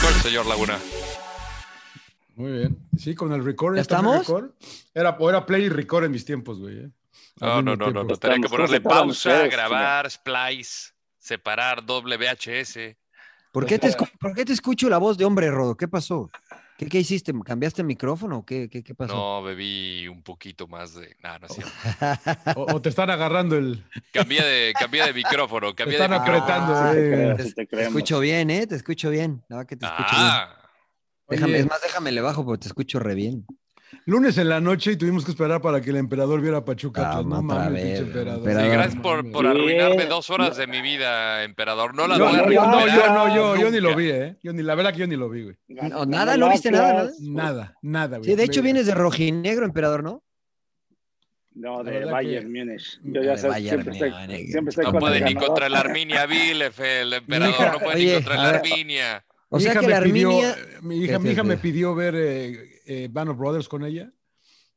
Record, señor Laguna. Muy bien. Sí, con el record. ¿Ya ¿está en el estamos? record? Era, era play y record en mis tiempos, güey. ¿eh? No, no, no, no, no. Tenía que ponerle pausa, ustedes, grabar, splice, separar, doble VHS. ¿Por qué, te escu- ¿Por qué te escucho la voz de hombre, Rodo? ¿Qué pasó? ¿Qué, qué hiciste? ¿Cambiaste el micrófono o qué, qué, qué pasó? No, bebí un poquito más de. No, no es cierto. O, o te están agarrando el. Cambié de, cambié de micrófono. Te Cambié de están micrófono. apretando. Ah, eh. Te, te Te creemos. escucho bien, ¿eh? Te escucho bien. No, que te escucho bien. Ah, Déjame, es más, déjame le bajo porque te escucho re bien. Lunes en la noche y tuvimos que esperar para que el emperador viera a Pachuca. Ah, no mames, pinche emperador. sí, gracias por, arruinarme dos horas de mi vida, emperador. No la Yo, voy a no, yo no, yo, yo ni lo vi, ¿eh? Yo ni, la verdad que yo ni lo vi, güey. No, nada, ¿no viste nada, Atlas. Nada, nada, güey. Sí, de hecho vienes de rojinegro, emperador, ¿no? No, de Bayern que- Múnich. Ah, Yo ya de sé, Bayern siempre estoy, siempre estoy No puede ni contra la Arminia Bielefeld, el emperador. hija- no puede oye, ni contra la Arminia. O sea que la pidió- Arminia... mi hija, ¿Qué, mi hija me qué? pidió ver eh, Band of Brothers con ella.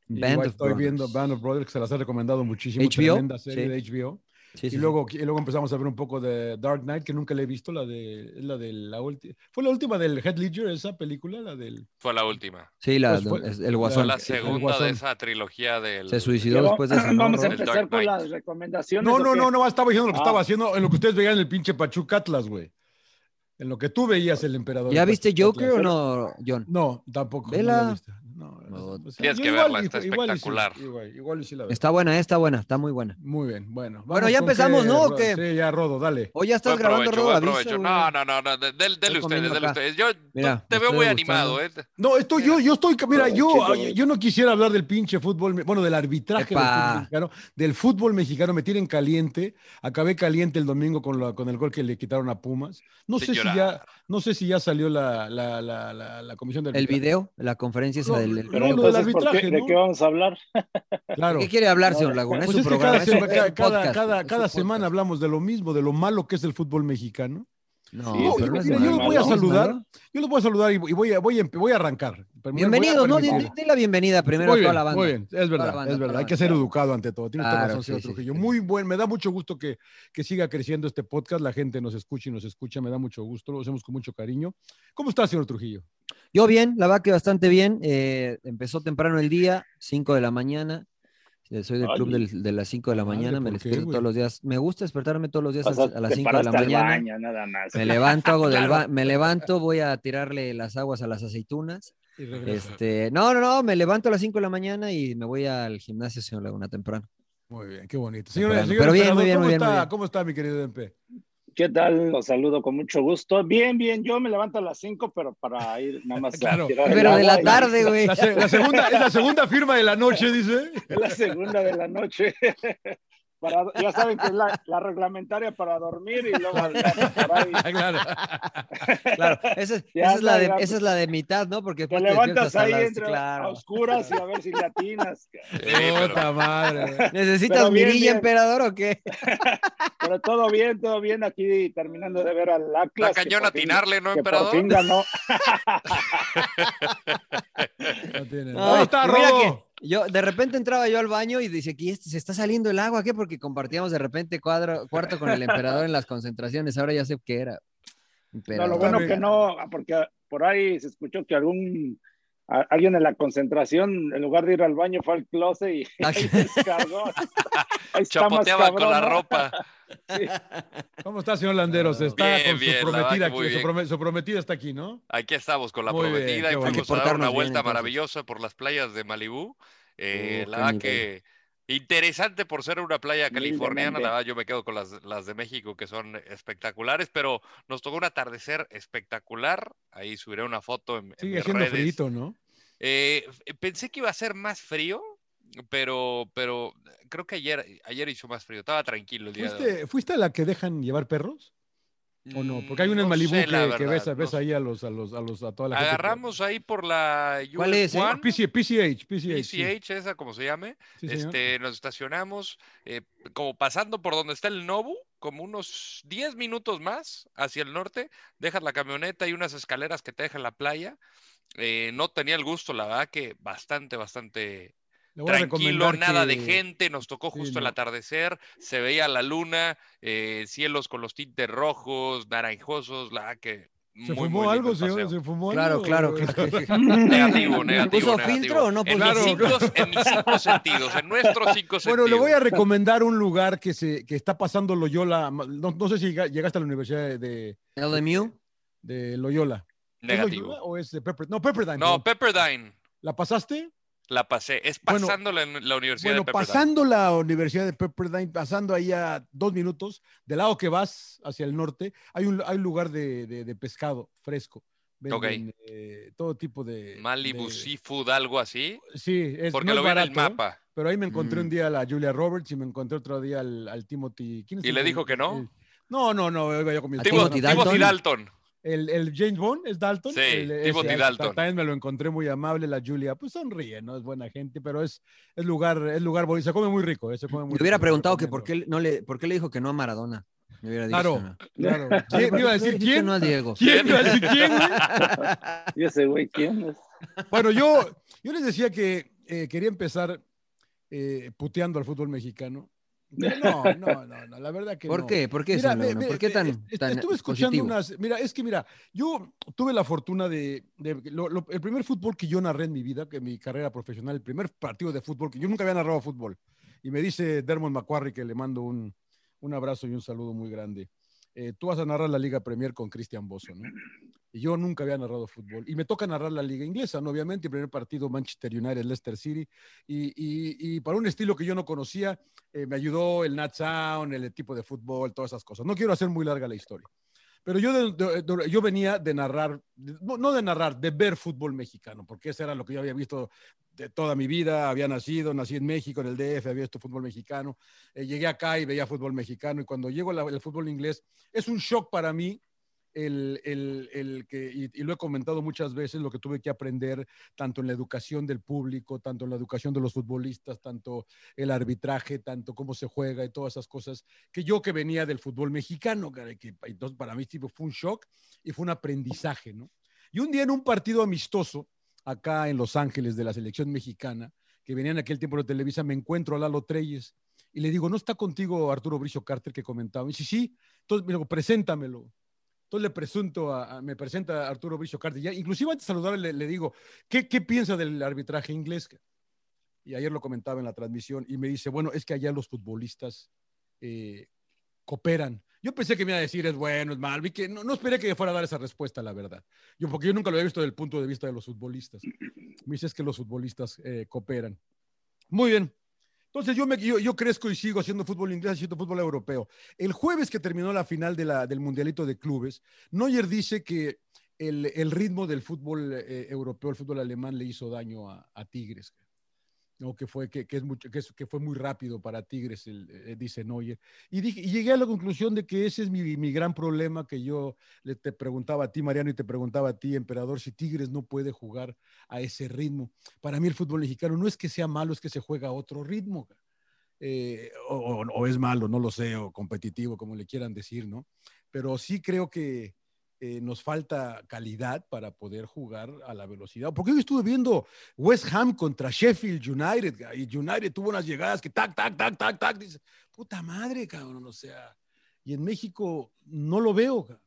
Band igual of estoy Brothers. viendo Band of Brothers, que se las he recomendado muchísimo. HBO, Tremenda serie sí. de HBO. Sí, y, sí, luego, y luego empezamos a ver un poco de Dark Knight, que nunca la he visto, la de es la de la última. ¿Fue la última del Head Ledger, esa película? La del... Fue la última. Sí, la, Pues fue- es- el guasón. la segunda Guasón. de esa trilogía del. Se suicidó después de esa. ¿no, Vamos a empezar con las recomendaciones. No, ¿o no, no, no, estaba diciendo lo que Ah. estaba haciendo, en lo que ustedes veían el pinche Pachuca Atlas, güey. En lo que tú veías el emperador. ¿Ya viste Joker o no, John? No, tampoco. Vela. No, No, o sea, tienes que igual- verla, está igual- espectacular. Igual, igual y sí la veo. Está buena, eh, está buena, está muy buena. Muy bien, bueno. Bueno, ya empezamos, ¿no? Sí, ya, Rodo, dale. O ya estás grabando, Rodo, güey. No, no, no, no. de- Dele, ustedes, dele ustedes. Yo Mira, te veo muy animado, ¿eh? No, estoy yo, yo estoy, mira, yo, yo no quisiera hablar del pinche fútbol, bueno, del arbitraje del fútbol mexicano, del fútbol mexicano, me tienen caliente, acabé caliente el domingo con, la- con el gol que le quitaron a Pumas. No sé si ya, no sé si ya salió la, la, la, la, la comisión del El video, la conferencia esa No, del... del- Pero No, lo del ¿por qué- arbitraje, ¿de qué vamos a hablar? Claro. ¿Qué quiere hablar, señor Laguna? Pues es es su que programa, cada, es su- cada, cada, podcast, semana hablamos de lo mismo, de lo malo que es el fútbol mexicano. No, Sí, No, yo, malo. yo los voy a ¿no? ¿Es saludar, yo los voy a saludar y, y voy, a, voy, a, voy a arrancar. Bienvenidos, ¿no? Di, permitir. di la bienvenida primero Muy a toda la banda. Muy bien, es verdad, banda, es verdad. Hay que ser educado ante todo. Tienes toda Claro, razón, sí, señor sí, Trujillo. Muy buen, me da mucho gusto que, que siga creciendo este podcast. La gente nos escucha y nos escucha, me da mucho gusto. Lo hacemos con mucho cariño. ¿Cómo está, señor Trujillo? Yo bien, la verdad que bastante bien. eh, empezó temprano el día, 5 de la mañana. Eh, Soy del Ay. club del- de las 5 de la Madre, mañana, me ¿por qué, despierto todos los días. Me gusta despertarme todos los días O sea, a, las te 5 de la mañana. baño, nada más. Me levanto, hago del ba- me levanto, voy a tirarle las aguas a las aceitunas. Y. Este, no, no, no, me levanto a las 5 de la mañana y me voy al gimnasio, señor Laguna, temprano. Muy bien, qué bonito. Señor, Pero bien, muy bien, ¿cómo muy bien, está, muy bien. ¿Cómo está, mi querido MP? ¿Qué tal? Los saludo con mucho gusto. Bien, bien. Yo me levanto a las 5, pero para ir nada más Claro. a tirar el Pero de la tarde, güey. La, se- la segunda, es la segunda firma de la noche, dice. Es la segunda de la noche. Para, ya saben que es la, la reglamentaria para dormir y luego andamos por ahí. claro. Claro, esa, es- esa es la de, esa es la de mitad, ¿no? Porque Te levantas ahí las- entre a oscuras y a ver si latinas. Sí, pero- Puta madre. ¿Necesitas bien, mirilla, bien. emperador, o qué? Pero todo bien, todo bien aquí terminando de ver al Atlas. que cañón fin- atinarle, ¿no, que por emperador? fin ganó. No tiene No. ¿Cómo está, que yo de repente entraba yo al baño y dice que se está saliendo el agua, ¿qué? Porque compartíamos de repente cuadro, cuarto con el emperador en las concentraciones. Ahora ya sé qué era. No, lo bueno que no, porque por ahí se escuchó que algún a- alguien en la concentración, en lugar de ir al baño, fue al closet y ahí descargó. Chapoteaba con la ropa. Sí. ¿Cómo está, señor Landeros? Está Bien, con bien, su verdad prometida aquí. Su, bien. prome- su prometida está aquí, ¿no? Aquí estamos con la Muy bien, prometida qué y fuimos a dar una bien, vuelta entonces. maravillosa por las playas de Malibú. Eh, la verdad que interesante por ser una playa californiana. La verdad, yo me quedo con las, las de México que son espectaculares, pero nos tocó un atardecer espectacular. Ahí subiré una foto en, en Sigue siendo redes. frito, ¿no? Eh, f- pensé que iba a ser más frío, pero, pero creo que ayer, ayer hizo más frío. Estaba tranquilo el día de hoy. ¿Fuiste, ¿Fuiste a la que dejan llevar perros? ¿O no? Porque hay una en No sé, que, ves, no ahí a los, a los, a los, a toda la gente. Agarramos ahí por la ¿Cuál US es, eh? One, PC, PCH, PCH. sí. PCH, esa como se llame. Sí, señor. este, nos estacionamos eh, como pasando por donde está el Nobu, como unos 10 minutos más hacia el norte. Dejas la camioneta y unas escaleras que te dejan la playa. Eh, no tenía el gusto, la verdad que bastante, bastante tranquilo, nada de gente, nos tocó Sí, justo el no. atardecer, se veía la luna, eh, cielos con los tintes rojos, naranjosos, la que ¿Se muy, fumó muy algo, señor? ¿Se fumó Claro, algo? claro, claro. Negativo, negativo. ¿Puso negativo. filtro o no En puso mis, filtro? cinco, en mis cinco sentidos, en nuestros cinco sentidos. Bueno, le voy a recomendar un lugar que se que está pasando Loyola. No, no sé si llega- llegaste a la Universidad de, LMU. de Loyola. ¿Es Negativo. Loyola o es de Pepperdine? No, Pepperdine. No. Pepperdine. ¿La pasaste? La pasé. Es Bueno, pasando la, la Universidad Bueno, de Pepperdine. pasando la Universidad de Pepperdine, pasando ahí a dos minutos, del lado que vas hacia el norte, hay un, hay un lugar de, de- de pescado fresco. Venden, eh, todo tipo de... Malibu de- Seafood, algo así. Sí, es, Porque no lo es vi en el mapa. Pero ahí me encontré Mm. un día a la Julia Roberts y me encontré otro día al, al Timothy. ¿quién es ¿Y el- le dijo que no? el- no, no, no, iba yo con mi ¿A esposa, Timothy. Dalton? Timothy Dalton. El, el James Bond es Dalton. Sí, el, ese, Timothy ese, Dalton. También me lo encontré muy amable, la Julia. Pues sonríe, ¿no? Es buena gente, pero es, es lugar, es lugar bonito. Se come muy rico, eh, se come muy Me hubiera rico, preguntado que por qué, no le, por qué le dijo que no a Maradona. Me hubiera dicho. Claro, ¿no? claro. ¿Quién? Me iba a decir ¿Por qué quién. no a Diego. ¿Quién? Me iba a decir quién, güey? Y ese güey, ¿quién es? Bueno, yo, yo les decía que eh, quería empezar eh, puteando al fútbol mexicano. Pero no, no, no, no, la verdad que ¿Por no. qué? ¿Por qué, Mira, Laguna? ve- ¿Por qué ve- tan, est- tan Estuve escuchando positivo? unas. Mira, es que mira, yo tuve la fortuna de. de- lo- lo- el primer fútbol que yo narré en mi vida, que mi carrera profesional, el primer partido de fútbol, que yo nunca había narrado fútbol. Y me dice Dermot McQuarrie que le mando un, un abrazo y un saludo muy grande. Eh, tú vas a narrar la Liga Premier con Cristian Bosso, ¿no? Yo nunca había narrado fútbol. Y me toca narrar la Liga Inglesa, ¿no? Obviamente, el primer partido Manchester United, Leicester City. Y, para un estilo que yo no conocía, eh, me ayudó el Nat Sound, el tipo de fútbol, todas esas cosas. No quiero hacer muy larga la historia. Pero yo, yo venía de narrar, no de narrar, de ver fútbol mexicano, porque eso era lo que yo había visto de toda mi vida. Había nacido, nací en México, en el DF, había visto fútbol mexicano. Eh, llegué acá y veía fútbol mexicano. Y cuando llego al fútbol inglés, es un shock para mí el, el- el que, y, lo he comentado muchas veces, lo que tuve que aprender tanto en la educación del público, tanto en la educación de los futbolistas, tanto el arbitraje, tanto cómo se juega y todas esas cosas, que yo que venía del fútbol mexicano, entonces para mí tipo, fue un shock y fue un aprendizaje, ¿no? Y un día en un partido amistoso, acá en Los Ángeles de la selección mexicana, que venía en aquel tiempo de Televisa, me encuentro a Lalo Treyes y le digo, ¿no está contigo Arturo Bricio Carter que comentaba? Y dice, sí, entonces me digo, preséntamelo. Entonces le presento a, a- me presenta a Arturo Bricio Carter. Ya, inclusive antes de saludarle le, le digo, ¿qué, ¿qué piensa del arbitraje inglés? Y ayer lo comentaba en la transmisión y me dice, bueno, es que allá los futbolistas eh, cooperan. Yo pensé que me iba a decir es bueno, es malo, y que no, no esperé que fuera a dar esa respuesta, la verdad. Yo, porque yo nunca lo había visto desde el punto de vista de los futbolistas. Me dice es que los futbolistas eh, cooperan. Muy bien. Entonces yo, me, yo, yo crezco y sigo haciendo fútbol inglés, haciendo fútbol europeo. El jueves que terminó la final de del Mundialito de Clubes, Neuer dice que el, el ritmo del fútbol eh, europeo, el fútbol alemán, le hizo daño a, a Tigres. ¿No? Que, fue, que, que, es mucho, que, es, que fue muy rápido para Tigres, el, eh, dice Neuer. Y, dije, y llegué a la conclusión de que ese es mi, mi gran problema que yo le te preguntaba a ti, Mariano, y te preguntaba a ti, Emperador, si Tigres no puede jugar a ese ritmo. Para mí el fútbol mexicano no es que sea malo, es que se juega a otro ritmo. Eh, o, o, o, es malo, no lo sé, o competitivo, como le quieran decir, ¿no? Pero sí creo que eh, nos falta calidad para poder jugar a la velocidad. Porque yo estuve viendo West Ham contra Sheffield United, y United tuvo unas llegadas que tac, tac, tac, tac, tac, dice, puta madre, cabrón, o sea, y en México no lo veo, cabrón.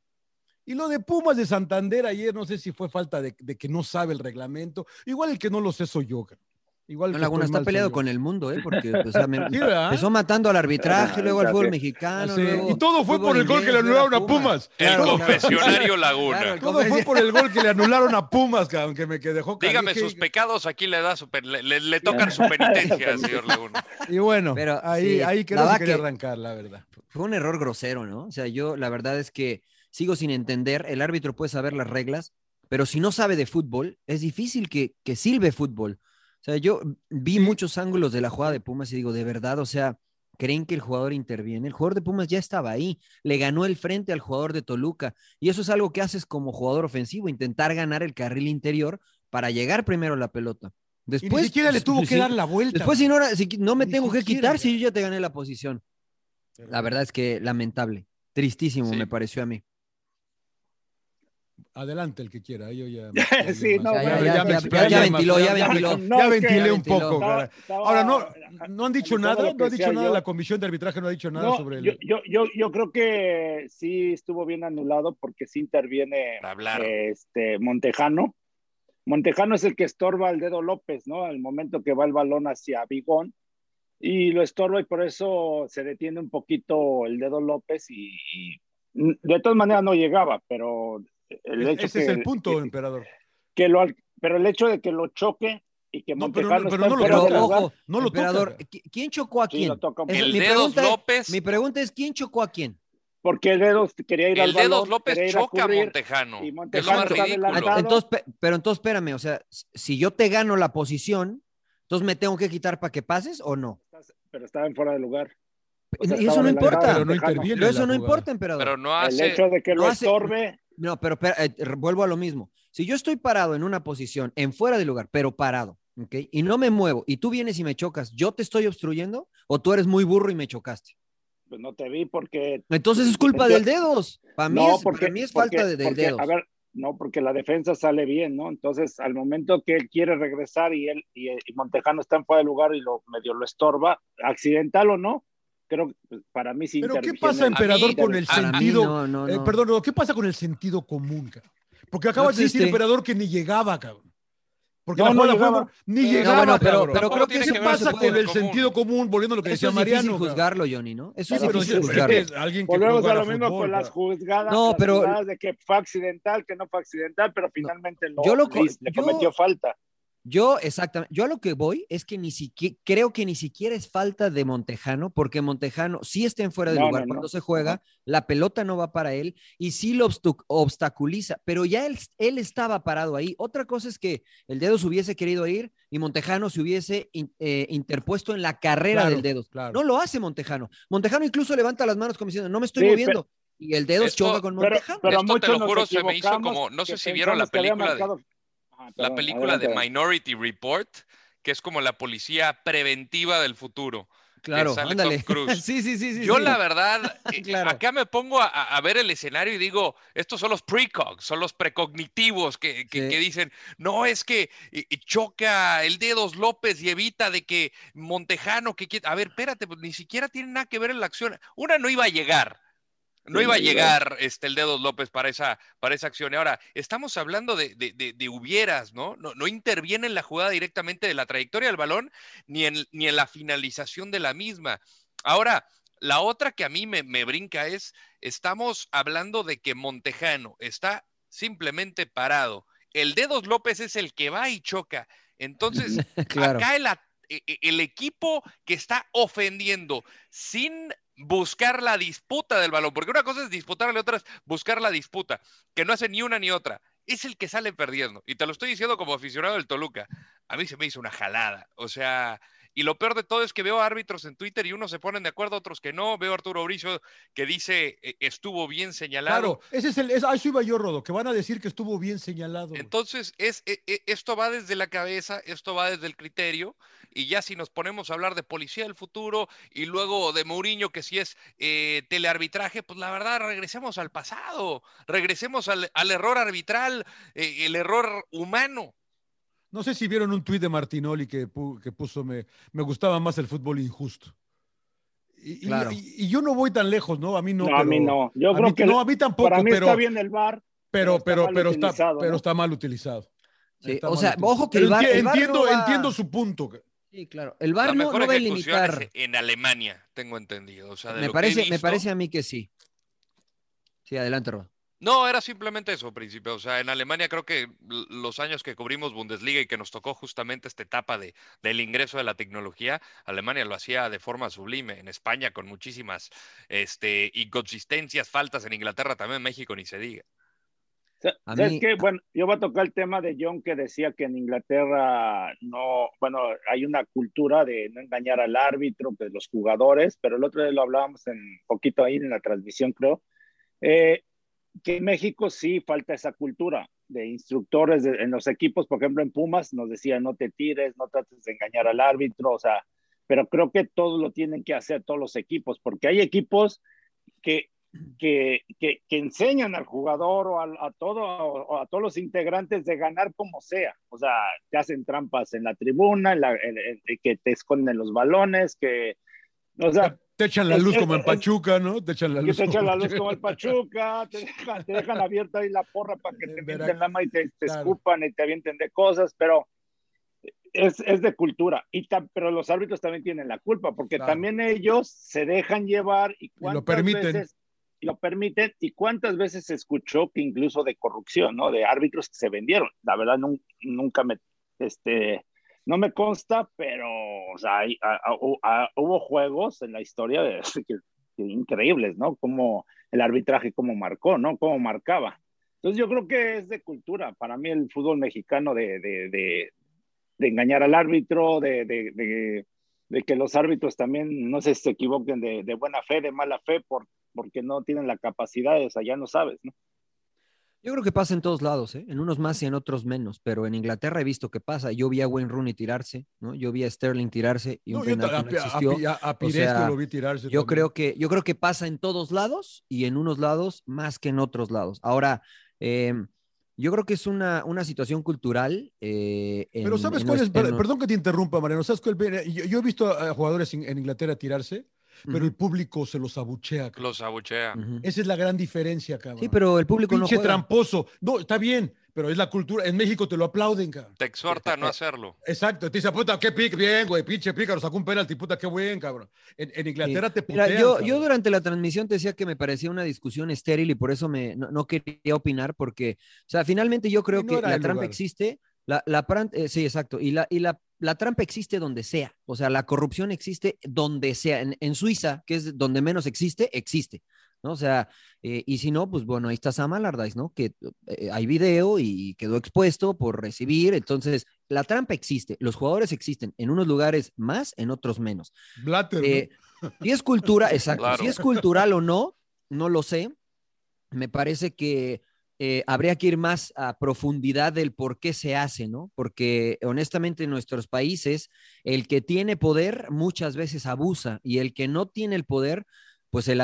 Y lo de Pumas de Santander ayer, no sé si fue falta de, de que no sabe el reglamento. Igual el que no lo sé soy yo. cara. Igual No, Laguna está peleado con el mundo, ¿eh? Porque o sea, me- Sí, ¿verdad? empezó matando al arbitraje, Ah, luego al fútbol sí. mexicano. Sí, luego y todo fue por el gol que le anularon a Pumas. El Claro, claro. confesionario Laguna. Claro, el Todo fue por el gol que le anularon a Pumas, cabrón, que me que dejó Dígame sus pecados, aquí le da su pe- le, le- le tocan su penitencia, señor Laguna. Y bueno, Pero, ahí, sí, ahí que quería que- arrancar, la verdad. Fue un error grosero, ¿no? O sea, yo la verdad es que sigo sin entender. El árbitro puede saber las reglas, pero si no sabe de fútbol, es difícil que, que silbe fútbol. O sea, yo vi muchos ángulos de la jugada de Pumas y digo, de verdad, o sea, ¿creen que el jugador interviene? El jugador de Pumas ya estaba ahí, le ganó el frente al jugador de Toluca. Y eso es algo que haces como jugador ofensivo, intentar ganar el carril interior para llegar primero a la pelota. Y Después, ni siquiera le tuvo que dar la vuelta. Después, si no, si no me Ni tengo que quitar, si yo ya te gané la posición. La verdad es que lamentable, tristísimo Sí. me pareció a mí. Adelante el que quiera. Yo ya, Sí, no, Ya, ya, ya, ya, ventiló, ya ventiló. Ya ventilé un poco. Estaba- cara. estaba Ahora, no, no han dicho nada, no ha dicho nada, yo. la comisión de arbitraje no ha dicho nada No, sobre el... yo, yo, yo, yo creo que sí estuvo bien anulado porque sí interviene este Montejano. Montejano es el que estorba al dedo López, ¿no? Al momento que va el balón hacia Bigón y lo estorba y por eso se detiene un poquito el dedo López y, y de todas maneras no llegaba, pero el hecho Ese que, es el punto, que- emperador. que lo, al- pero el hecho de que lo choque y que No, pero Montejano no- pero no lo Pero ojo, no lo emperador, toca. ¿qui- ¿quién chocó a quién? toca El mi Dedos pregunta- López, Mi pregunta es, ¿quién chocó a quién? porque el dedos quería ir al el Dedos balón, López ir a choca a cubrir, Montejano. y está adelantado. Entonces, pe- pero entonces espérame, o sea, si yo te gano la posición, entonces me tengo que quitar para que pases o no. pero estaba en fuera de lugar. O sea, y eso no importa. Pero no Montejano. interviene. Pero en eso no jugada. importa, emperador. Pero no El hace. hecho de que no lo hace- estorbe, No, pero eh, vuelvo a lo mismo. Si yo estoy parado en una posición, en fuera de lugar, pero parado, ¿ok? Y no me muevo, y tú vienes y me chocas, ¿yo te estoy obstruyendo? ¿O tú eres muy burro y me chocaste? pues no te vi porque Entonces es culpa Yo- del dedos. Para mí, no, es, porque, para mí es porque- falta de, del porque, dedos. A ver, no, porque la defensa sale bien, ¿no? Entonces, al momento que él quiere regresar y él y, y Montejano está en fuera de lugar y lo medio lo estorba, accidental o no, creo que pues, para mí sí Pero ¿qué pasa, emperador, mí- con el sentido? no, no, eh, no. perdón, no, ¿qué pasa con el sentido común, cabrón? Porque acabas de decir, emperador, que ni llegaba, cabrón. Porque No, la no jugada fue- llegaba. ni No, llegaba, bueno, pero- cabrón. pero creo que eso ¿Qué que ver pasa con el común. sentido común? Volviendo a lo que Eso decía es difícil Mariano. cabrón. juzgarlo, Johnny, ¿no? Eso Sí, es pero difícil juzgarlo. es alguien que Volvemos a lo mismo fútbol, con las juzgadas, No, las pero- de que fue accidental, que no fue accidental, pero finalmente lo, yo lo le, cometió falta. Yo, exactamente, yo a lo que voy es que ni siquiera, creo que ni siquiera es falta de Montejano, porque Montejano sí está en fuera de No, lugar no, no. cuando se juega, la pelota no va para él y sí lo obstaculiza, pero ya él, él estaba parado ahí. Otra cosa es que el dedo se hubiese querido ir y Montejano se hubiese in- eh, interpuesto en la carrera Claro, del dedo. claro. No lo hace Montejano. Montejano incluso levanta las manos como diciendo, no me estoy Sí, moviendo. Y el dedo Esto- choca con Pero, Montejano. pero Esto te muchos lo juro, se me hizo como- no sé si vieron la película de- La película de. Minority Report, que es como la policía preventiva del futuro. Claro, sale ándale. Tom Cruise. sí, sí, sí, sí. Yo sí. la verdad, eh, Claro. acá me pongo a, a ver el escenario y digo, estos son los precogs, son los precognitivos que, que- Sí. que dicen, no, es que eh, eh, choca el dedos López y evita de que Montejano, que quiere... A ver, espérate, pues ni siquiera tiene nada que ver en la acción. Una no iba a llegar. No iba a iba. llegar este, el dedos López para esa, para esa acción. Y ahora, estamos hablando de, de- de- de hubieras, ¿no? ¿no? No interviene en la jugada directamente de la trayectoria del balón ni en, ni en la finalización de la misma. Ahora, la otra que a mí me, me brinca es, estamos hablando de que Montejano está simplemente parado. El Dedos López es el que va y choca. Entonces, Claro. acá el, e- e- el equipo que está ofendiendo sin buscar la disputa del balón, porque una cosa es disputarle, otra es buscar la disputa, que no hace ni una ni otra, es el que sale perdiendo. Y te lo estoy diciendo como aficionado del Toluca. A mí se me hizo una jalada. O sea, y lo peor de todo es que veo árbitros en Twitter y unos se ponen de acuerdo, otros que no. Veo a Arturo Bricio que dice eh, estuvo bien señalado. Claro, ese es el, es, a eso iba yo, Rodo, que van a decir que estuvo bien señalado. Entonces, es, e- e- esto va desde la cabeza, esto va desde el criterio, y ya si nos ponemos a hablar de policía del futuro y luego de Mourinho, que si es eh, telearbitraje, pues la verdad, regresemos al pasado, regresemos al, al error arbitral, eh, el error humano. No sé si vieron un tuit de Martinoli que, pu- que puso, me, me gustaba más el fútbol injusto. Y, y- Claro. y- y yo no voy tan lejos, ¿no? A mí no. No, a mí no. Yo a creo mí- que no, a mí tampoco, para mí pero, está bien el VAR. pero, está pero, mal pero está, utilizado, pero está mal utilizado. Sí, Está o mal sea, utilizado. ojo que el VAR, enti- el entiendo, no va- entiendo su punto. Sí, claro. El VAR La no, no va a limitar. en Alemania, tengo entendido. O sea, de Me lo que he parece, me parece a mí que sí. Sí, adelante, Rob. No, era simplemente eso, príncipe. O sea, en Alemania creo que los años que cubrimos Bundesliga y que nos tocó justamente esta etapa de, del ingreso de la tecnología, Alemania lo hacía de forma sublime. En España con muchísimas este, inconsistencias, faltas. En Inglaterra también, en México ni se diga. ¿Sabes mí- qué? Bueno, yo voy a tocar el tema de John que decía que en Inglaterra no, bueno, hay una cultura de no engañar al árbitro, de los jugadores, pero el otro día lo hablábamos en poquito ahí en la transmisión, creo, eh, que en México sí falta esa cultura de instructores en los equipos, por ejemplo en Pumas nos decían no te tires, no trates de engañar al árbitro, o sea, pero creo que todo lo tienen que hacer todos los equipos, porque hay equipos que que, que, que enseñan al jugador o al- a, todo, a todos los integrantes de ganar como sea. O sea, te hacen trampas en la tribuna, que te esconden los balones, que... O sea, Te echan la luz como en Pachuca, ¿no? Te echan la que luz. te echan la como- luz como el Pachuca, te dejan, te dejan abierta ahí la porra para que te mienten la mano y te, te claro. escupan y te avienten de cosas, pero es, es de cultura. Y pero los árbitros también tienen la culpa, porque Claro. también ellos se dejan llevar y, lo cuántas permiten. veces y lo permiten y cuántas veces se escuchó que incluso de corrupción, ¿no? De árbitros que se vendieron. La verdad nun- nunca me, este, no me consta, pero, o sea, hay- hubo juegos en la historia increíbles, ¿no? Como el arbitraje, cómo marcó, ¿no? Cómo marcaba. Entonces yo creo que es de cultura. Para mí el fútbol mexicano de, engañar al árbitro, de, que los árbitros también no si se equivoquen de, buena fe, de mala fe, por, porque no tienen la capacidad, o sea, ya no sabes, ¿no? Yo creo que pasa en todos lados, ¿eh? en unos más y en otros menos, pero en Inglaterra he visto que pasa. Yo vi a Wayne Rooney tirarse, ¿no? Yo vi a Sterling tirarse y No, un yo penal que no a, a- existió. a- a O Piresco sea, lo vi tirarse. Yo también. creo que yo creo que pasa en todos lados y en unos lados más que en otros lados. Ahora, eh, yo creo que es una, una situación cultural. eh, en- Pero ¿sabes en cuál es? en Perdón que te interrumpa, Mariano. ¿Sabes cuál? Yo, yo he visto a jugadores en Inglaterra tirarse, pero Ujú. el público se los abuchea. cabrón. Los abuchea. Ujú. Esa es la gran diferencia, cabrón. Sí, pero el público no Pinche juega. tramposo. No, está bien, pero es la cultura. En México te lo aplauden, cabrón. Te exhorta a no hacerlo. Exacto, te dice, puta, qué pick, bien, güey, pinche pícaro, sacó un penalti, puta, qué buen, cabrón. En, en Inglaterra te Mira, putean, yo, cabrón. yo durante la transmisión te decía que me parecía una discusión estéril y por eso me, no, no quería opinar porque, o sea, finalmente yo creo no que la trampa lugar. existe, la, la pran- eh, sí, exacto, y, la, y la, la trampa existe donde sea, o sea, la corrupción existe donde sea, en, en Suiza, que es donde menos existe, existe. ¿no? O sea, eh, y si no, pues bueno, ahí está Sam Allardyce, ¿no? Que eh, hay video y quedó expuesto por recibir. Entonces, la trampa existe, los jugadores existen, en unos lugares más, en otros menos. Blatter, ¿no? Si es cultura, exacto, Claro. si es cultural o no, no lo sé. Me parece que eh, habría que ir más a profundidad del por qué se hace, ¿no? Porque honestamente en nuestros países, el que tiene poder muchas veces abusa y el que no tiene el poder, pues se,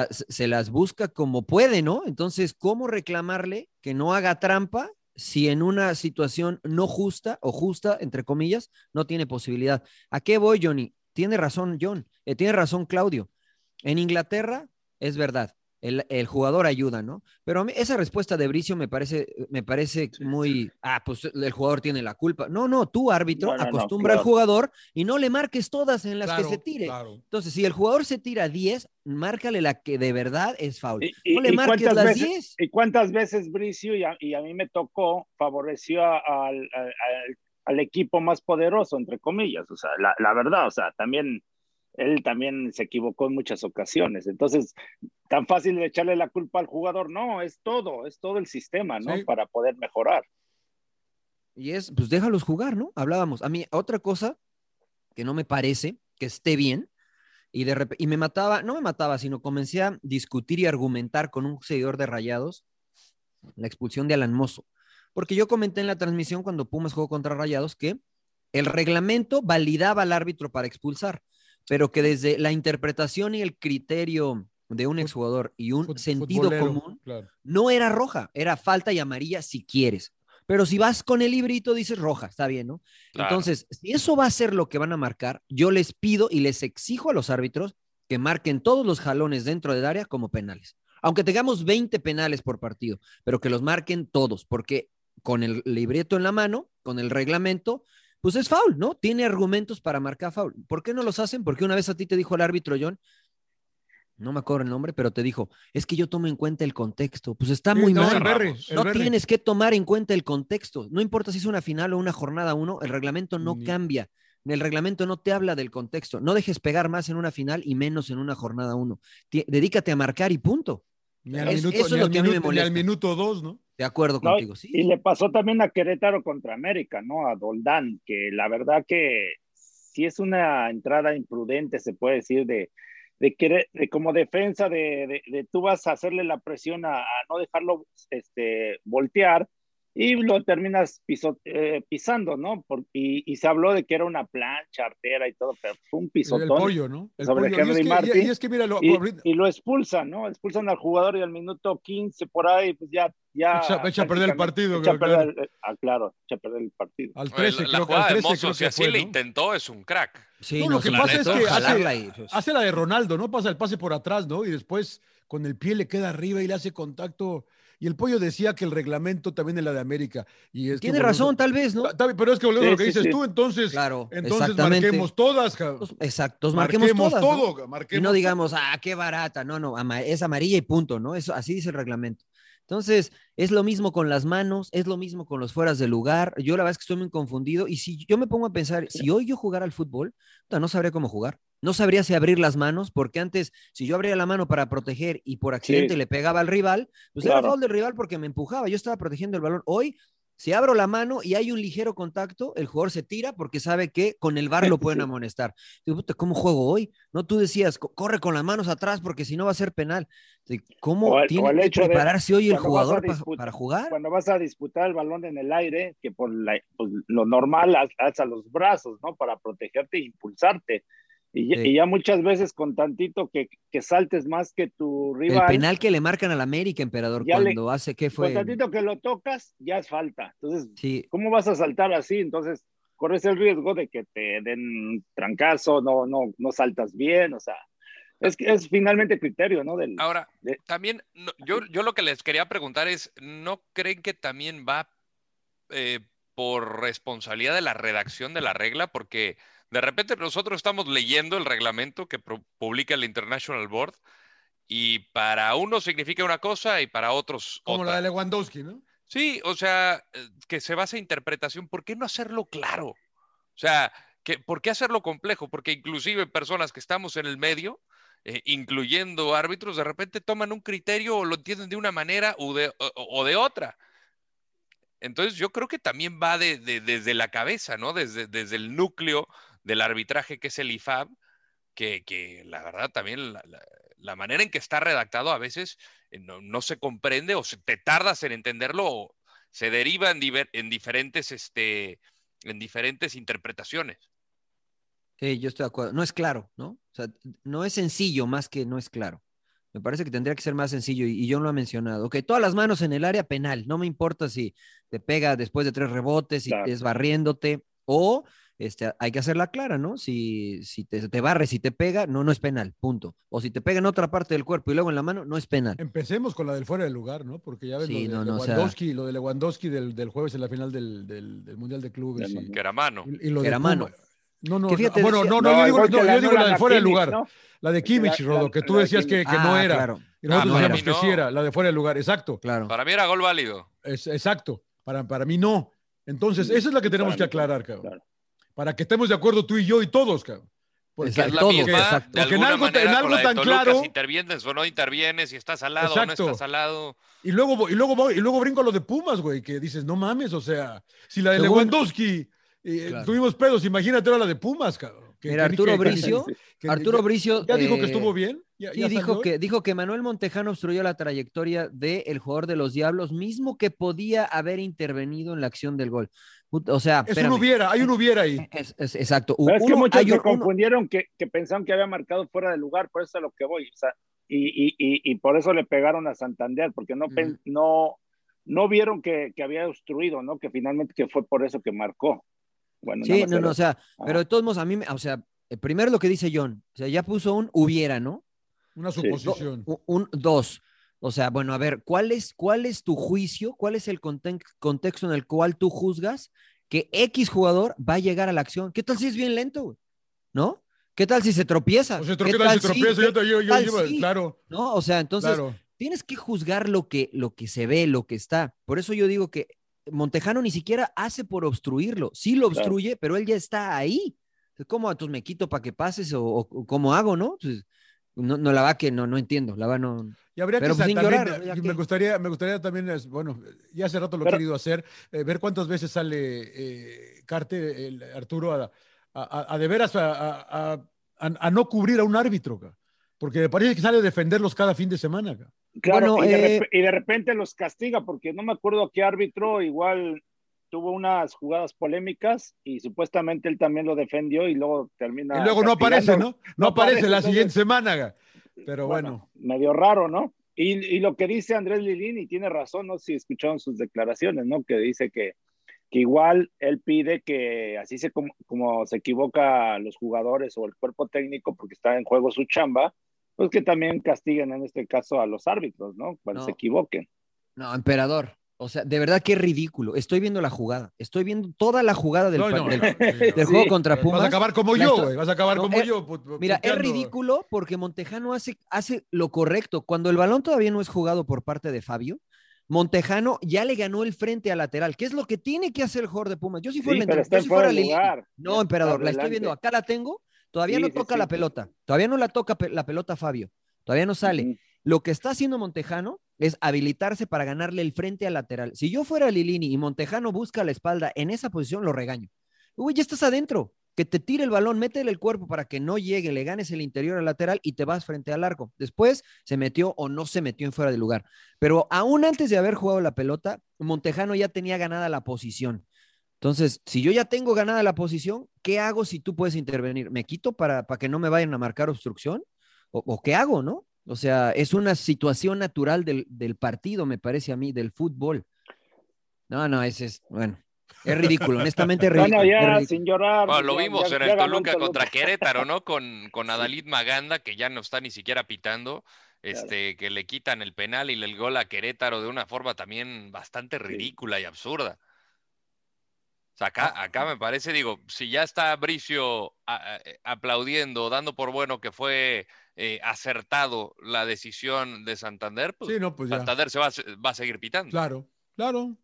las- busca como puede, ¿no? Entonces, ¿cómo reclamarle que no haga trampa si en una situación no justa o justa, entre comillas, no tiene posibilidad? ¿A qué voy, Johnny? Tiene razón, John. Eh, tiene razón, Claudio. En Inglaterra, es verdad, el, el jugador ayuda, ¿no? Pero a mí esa respuesta de Bricio me parece, me parece muy, ah, pues el jugador tiene la culpa. No, no, tú, árbitro, No, no, no, acostumbra al jugador y no le marques todas en las Claro, que se tire. claro. Entonces, si el jugador se tira 10, márcale la que de verdad es foul. Y, y- no le marques cuántas las veces- 10. ¿Y cuántas veces Bricio, y a, y a mí me tocó, favoreció al- al- al equipo más poderoso, entre comillas? O sea, la, la verdad, o sea, también él también se equivocó en muchas ocasiones. Entonces, tan fácil de echarle la culpa al jugador, no, es todo, es todo el sistema, ¿no? Sí. Para poder mejorar. Y es, pues déjalos jugar, ¿no? Hablábamos. A mí, otra cosa que no me parece que esté bien, y de y me mataba, no me mataba, sino comencé a discutir y argumentar con un seguidor de Rayados la expulsión de Alan Mozo. Porque yo comenté en la transmisión cuando Pumas jugó contra Rayados que el reglamento validaba al árbitro para expulsar, pero que desde la interpretación y el criterio de un exjugador y un Fut- sentido común, claro. no era roja, era falta y amarilla si quieres. Pero si vas con el librito, dices roja, está bien, ¿no? Claro. Entonces, si eso va a ser lo que van a marcar, yo les pido y les exijo a los árbitros que que marquen todos los jalones dentro del área como penales. Aunque tengamos 20 penales por partido, pero que los marquen todos, porque con el libreto en la mano, con el reglamento, pues es foul, ¿no? Tiene argumentos para marcar foul. ¿Por qué no los hacen? Porque una vez a ti te dijo el árbitro, John, no me acuerdo el nombre, pero te dijo, es que yo tomo en cuenta el contexto. Pues está Sí, muy no, mal. el Berry, el no Berry. tienes que tomar en cuenta el contexto. No importa si es una final o una jornada uno, el reglamento no Ni- cambia. El reglamento no te habla del contexto. No dejes pegar más en una final y menos en una jornada uno. Dedícate a marcar y punto. Ni al Es- minuto, eso es lo al que a mí me minuto- ni al molesta. minuto dos, ¿no? De acuerdo No, contigo, sí. Y le pasó también a Querétaro contra América, ¿no? A Doldán, que la verdad que sí es una entrada imprudente, se puede decir, de, de, querer, de como defensa, de, de, de tú vas a hacerle la presión a, a no dejarlo este, voltear y lo terminas piso- eh, pisando, ¿no? Por- y, y se habló de que era una plancha artera y todo, pero fue un pisotón. El pollo, ¿no? El sobre pollo. Y es, Henry que, Martin. y- y es que mira, lo, y, lo expulsan, ¿no? Expulsan al jugador y al minuto 15 por ahí, pues ya. ya Echa- echa a perder el partido, Echa a claro, perder, el- ah, claro, echa a perder el partido. al Oye, 13, la, la creo jugada al de 13 Mozo, creo si así fue, le ¿no? intentó, es un crack. Sí, No, no, lo que pasa es que hace, y, pues, hace la de Ronaldo, ¿no? Pasa el pase por atrás, ¿no? Y después con el pie le queda arriba y le hace contacto. Y el pollo decía que el reglamento también es la de América. Y es que Tiene razón, tal vez, ¿no? Pero es que volvemos a lo que sí, dices sí. tú, entonces, Claro, entonces exactamente. marquemos todas. Pues, Exacto, marquemos, todas, ¿no? todo, Y marquemos no digamos, ah, qué barata. No, no, es amarilla y punto, ¿no? Eso, así dice el reglamento. Entonces, es lo mismo con las manos, es lo mismo con los fueras de lugar. Yo la verdad es que estoy muy confundido. Y si yo me pongo a pensar, si hoy yo jugara al fútbol, puta, no sabría cómo jugar. No sabría si abrir las manos, porque antes, si yo abría la mano para proteger y por accidente Sí. le pegaba al rival, pues era Claro. gol del rival porque me empujaba. Yo estaba protegiendo el balón. Hoy, si abro la mano y hay un ligero contacto, el jugador se tira porque sabe que con el bar lo pueden amonestar. Digo, puta, ¿cómo juego hoy? No, tú decías, "Co- corre con las manos atrás porque si no va a ser penal. Digo, ¿Cómo el- tiene que de prepararse hoy el jugador disputar- para jugar? Cuando vas a disputar el balón en el aire, que por la- pues, lo normal al- alza los brazos, ¿no? Para protegerte e impulsarte. Y, ya- Sí. y ya muchas veces con tantito que, que saltes más que tu El rival, penal que le marcan al América, emperador, Ya le- cuando hace, ¿qué con fue? tantito que lo tocas, ya es falta. Entonces, Sí, ¿cómo vas a saltar así? Entonces, corres el riesgo de que te den un trancazo, no, no, no saltas bien, o sea, es que es finalmente criterio, ¿no? Del, Ahora, de- también, no, yo, yo lo que les quería preguntar es, ¿no creen que también va eh, por responsabilidad de la redacción de la regla? Porque de repente nosotros estamos leyendo el reglamento que publica el International Board y para unos significa una cosa y para otros Como otra. la de Lewandowski, ¿no? Sí, o sea, eh, que se basa en interpretación, ¿por qué no hacerlo claro? O sea, que, ¿por qué hacerlo complejo? Porque inclusive personas que estamos en el medio, eh, incluyendo árbitros, de repente toman un criterio o lo entienden de una manera o de, o- o de otra. Entonces yo creo que también va de- de- desde la cabeza, ¿no? Desde, desde el núcleo del arbitraje que es el IFAB, que, que la verdad también la, la- la manera en que está redactado a veces eh, no, no se comprende o se- te tardas en entenderlo o se deriva en, diver- en diferentes, este, en diferentes interpretaciones. sí, yo estoy de acuerdo. No es claro, ¿no? O sea, no es sencillo más que no es claro. Me parece que tendría que ser más sencillo y, y John lo ha mencionado. Ok, todas las manos en el área penal. No me importa si te pega después de tres rebotes, si Claro. es barriéndote o este, hay que hacerla clara, ¿no? Si, si te, te barre, si te pega, no, no es penal, punto. O si te pega en otra parte del cuerpo y luego en la mano, no es penal. Empecemos con la del fuera del lugar, ¿no? Porque ya ves Sí, lo, no, de no, o sea- Lewandowski, lo de Lewandowski del, del jueves en la final del, del- del Mundial de Clubes. Y- Que era mano. y, y lo Que de era mano. No, no, fíjate, no, bueno, no, no, yo digo, digo la anulan de fuera del lugar. ¿no? La de Kimmich, Rodo, que tú de decías que, no Ah, era. Claro, Y nosotros Ah, decíamos que no. sí era, la de fuera del lugar, exacto. claro. Para mí era gol válido. Es, exacto. Para, para mí no. Entonces, esa es la que tenemos Para que aclarar, cabrón. claro. Para que estemos de acuerdo tú y yo y todos, cabrón. Porque, Exacto. Es la todos, misma, exacto. de Porque en alguna algo- manera, en con algo la de tan Toluca, claro- si intervienes o no intervienes, si estás al lado o no Exacto. estás al lado. y luego, y luego, voy- y luego brinco a lo de Pumas, güey, que dices, no mames, o sea, si la de Según- Lewandowski eh, Claro. tuvimos pedos, imagínate ahora la de Pumas, cabrón. Que- Mira, que- Arturo Bricio, que- Arturo que- Bricio. ¿Ya dijo que eh, estuvo bien? ¿Ya- Sí, ya dijo que, dijo que Manuel Montejano obstruyó la trayectoria del jugador de los Diablos, mismo que podía haber intervenido en la acción del gol. O sea, Es un hubiera, hay un hubiera ahí. Es- es- exacto. Pero es que Uno- muchos hay se confundieron que, que pensaron que había marcado fuera de lugar, por eso es a lo que voy. O sea, y, y, y, y por eso le pegaron a Santander, porque no, no, no vieron que, que había obstruido, ¿no? Que finalmente que fue por eso que marcó. Bueno, Sí, no, no, o sea, Ah. pero de todos modos, a mí, me- o sea, El primero lo que dice John, o sea, ya puso un hubiera, ¿no? Una Sí. suposición. Un- dos. O sea, bueno, a ver, ¿cuál es, cuál es tu juicio? ¿Cuál es el contexto en el cual tú juzgas que X jugador va a llegar a la acción? ¿Qué tal si es bien lento? güey? ¿No? ¿Qué tal si se tropieza? O sea, ¿Qué ¿qué tal si tropieza? Yo, claro, ¿No? O sea, entonces claro. tienes que juzgar lo que, lo que se ve, lo que está. Por eso yo digo que Montejano ni siquiera hace por obstruirlo. Sí lo Claro. obstruye, pero él ya está ahí. ¿Cómo entonces me quito para que pases o, o- o cómo hago, no? Pues, no, no la va que no, no entiendo. La va no. Y habría Pero que pues, sin también, llorar, me gustaría, me gustaría también, es- bueno, ya hace rato lo he querido hacer, eh, ver cuántas veces sale eh, Carte, el Arturo, a, a- a- a de veras a, a- a- a- a no cubrir a un árbitro, ca. porque me parece que sale a defenderlos cada fin de semana. ca. Claro, Bueno, y, de eh, y de repente los castiga, porque no me acuerdo qué árbitro igual tuvo unas jugadas polémicas y supuestamente él también lo defendió y luego termina. Y luego no aparece. ¿no? No, aparece la entonces, siguiente semana. ca. Pero bueno, Medio raro, ¿no? Y, y lo que dice Andrés Lilín, y tiene razón, no si escucharon sus declaraciones, ¿no? Que dice que, que igual él pide que así se como, como se equivoca los jugadores o el cuerpo técnico porque está en juego su chamba, pues que también castiguen en este caso a los árbitros, ¿no? Cuando No. se equivoquen. No, emperador. O sea, de verdad que ridículo. Estoy viendo la jugada. Estoy viendo toda la jugada del, no, pa- no, del- no, sí, del no. juego contra Pumas. Vas a acabar como yo, güey. Vas a acabar No, como eh, yo. Mira, es ridículo porque Montejano hace, hace lo correcto. Cuando el balón todavía no es jugado por parte de Fabio, Montejano ya le ganó el frente al lateral, que es lo que tiene que hacer el jugador de Pumas. Yo si fuera, Sí, el pero entrenador- yo en si fuera fuera lugar. No, emperador, está la estoy viendo. Acá la tengo. Todavía Sí, no toca sí. la pelota. Todavía no la toca pe- la pelota Fabio. Todavía no sale. Lo que está haciendo Montejano es habilitarse para ganarle el frente al lateral. Si yo fuera Lilini y Montejano busca la espalda en esa posición, lo regaño. Uy, ya estás adentro. Que te tire el balón, métele el cuerpo para que no llegue, le ganes el interior al lateral y te vas frente al arco. Después se metió o no se metió en fuera de lugar. Pero aún antes de haber jugado la pelota, Montejano ya tenía ganada la posición. Entonces, si yo ya tengo ganada la posición, ¿qué hago si tú puedes intervenir? ¿Me quito para, para que no me vayan a marcar obstrucción? ¿O, o qué hago, no? O sea, es una situación natural del, del partido, me parece a mí, del fútbol. No, no, ese es, bueno, es ridículo, honestamente es ridículo. Bueno, es ya ridículo. sin llorar. Bueno, lo vimos ya- en ya el Toluca contra. Querétaro, ¿no? Con, con Adalid Maganda, que ya no está ni siquiera pitando, este, que le quitan el penal y el gol a Querétaro de una forma también bastante ridícula y absurda. O sea, acá, acá me parece, digo, si ya está Bricio a- a- aplaudiendo, dando por bueno que fue eh, acertado la decisión de Santander, pues, Sí, no, pues ya. Santander se va, a se- va a seguir pitando. Claro, claro.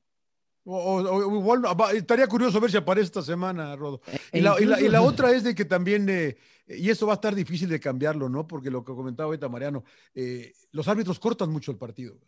O, o- o igual va- estaría curioso ver si aparece esta semana, Rodo. E Y la, y la- y la incluso- otra es de que también, eh, y esto va a estar difícil de cambiarlo, ¿no? Porque lo que comentaba ahorita Mariano, eh, los árbitros cortan mucho el partido.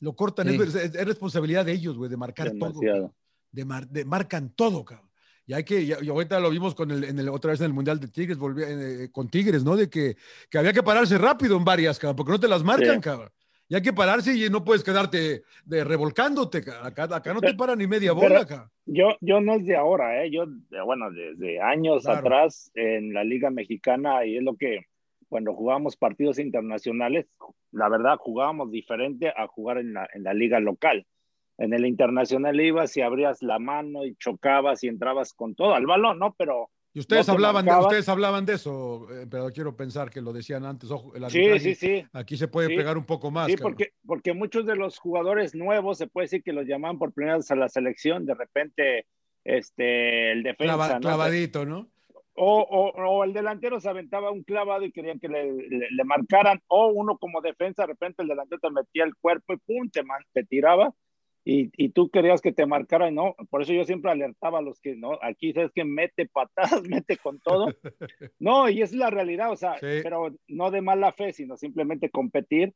Lo cortan, Sí. es, es- es responsabilidad de ellos, güey, de marcar todo. Demasiado. De, mar- de- marcan todo, cabrón. Y hay que, y ahorita lo vimos con el, en el, otra vez en el Mundial de Tigres, volví, eh, con Tigres, ¿no? De que, que había que pararse rápido en varias, cabrón, porque no te las marcan, Sí. cabrón. Y hay que pararse y no puedes quedarte de revolcándote. Acá, acá no te paran ni media bola, cabrón. Yo, yo no es de ahora, ¿eh? Yo, bueno, desde años Claro. atrás en la Liga Mexicana, y es lo que cuando jugábamos partidos internacionales, la verdad jugábamos diferente a jugar en la, en la liga local. En el internacional ibas y abrías la mano y chocabas y entrabas con todo al balón, ¿no? Pero Y ustedes no hablaban, de, ustedes hablaban de eso, eh, pero quiero pensar que lo decían antes. Ojo, el sí, sí, sí. Aquí se puede Sí. pegar un poco más. Sí, cabrón. porque, porque muchos de los jugadores nuevos, se puede decir que los llamaban por primera vez a la selección, de repente este, el defensa, Clava- ¿no? clavadito, ¿no? O, o, o el delantero se aventaba un clavado y querían que le, le- le marcaran, o uno como defensa, de repente el delantero te metía el cuerpo y pum, te, te tiraba, y, y tú querías que te marcara, y no, por eso yo siempre alertaba a los que, no, aquí sabes que mete patadas, mete con todo, no, y es la realidad, o sea, Sí. pero no de mala fe, sino simplemente competir,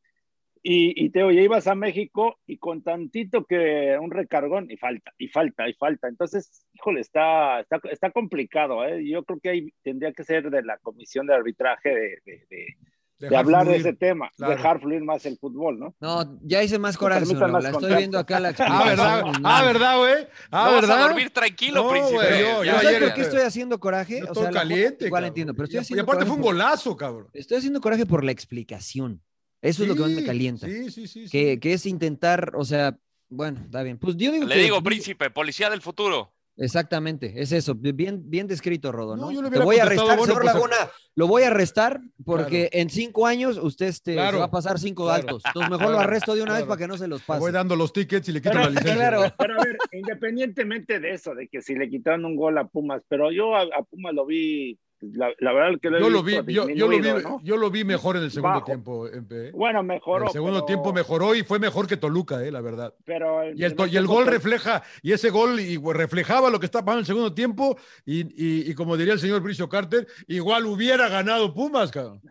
y, y te oye, ibas a México y con tantito que un recargón y falta, y falta, y falta. Entonces, híjole, está, está, está complicado. ¿eh? Yo creo que ahí tendría que ser de la comisión de arbitraje de, de, de- de hablar de ese tema, claro. dejar fluir más el fútbol, ¿no? No, ya hice más coraje, La estoy viendo acá la Ah, explicación. ¿verdad? Ah, nada. ¿verdad, güey? Ah, no ¿verdad? vas a dormir tranquilo, No, príncipe. güey, yo- Ya, yo ¿Sabes por qué estoy haciendo coraje? No O la- caliente. Igual cabrón. entiendo, pero estoy Y- haciendo Y aparte coraje fue un por- golazo, cabrón. Estoy haciendo coraje por la explicación. Eso es lo que más me Sí, calienta. Sí, sí, sí. Que, sí. que es intentar, o sea, bueno, está bien. Pues yo digo Le que- digo, príncipe, policía del futuro. Exactamente, es eso, bien, bien descrito, Rodo, ¿no? No, Te voy a contestado, restar, bueno, señor pues, Laguna, lo voy a restar porque en cinco años usted este, se va a pasar cinco claro. altos. Entonces mejor lo arresto de una vez para que no se los Le pase. voy dando los tickets y le quito Pero, la licencia. claro. pero a ver, independientemente de eso, de que si le quitaron un gol a Pumas, pero yo a, a Pumas lo vi, la, la verdad que lo Yo lo vi, yo, yo lo vi, disminuido, ¿no? yo lo vi mejor en el segundo Bajo. tiempo, MP. Bueno, mejoró. el segundo pero- tiempo mejoró y fue mejor que Toluca, eh, la verdad. Pero Y el, y gol refleja, y ese gol y, reflejaba lo que estaba pasando en el segundo tiempo, y, y- y como diría el señor Bricio Carter, igual hubiera ganado Pumas, cabrón.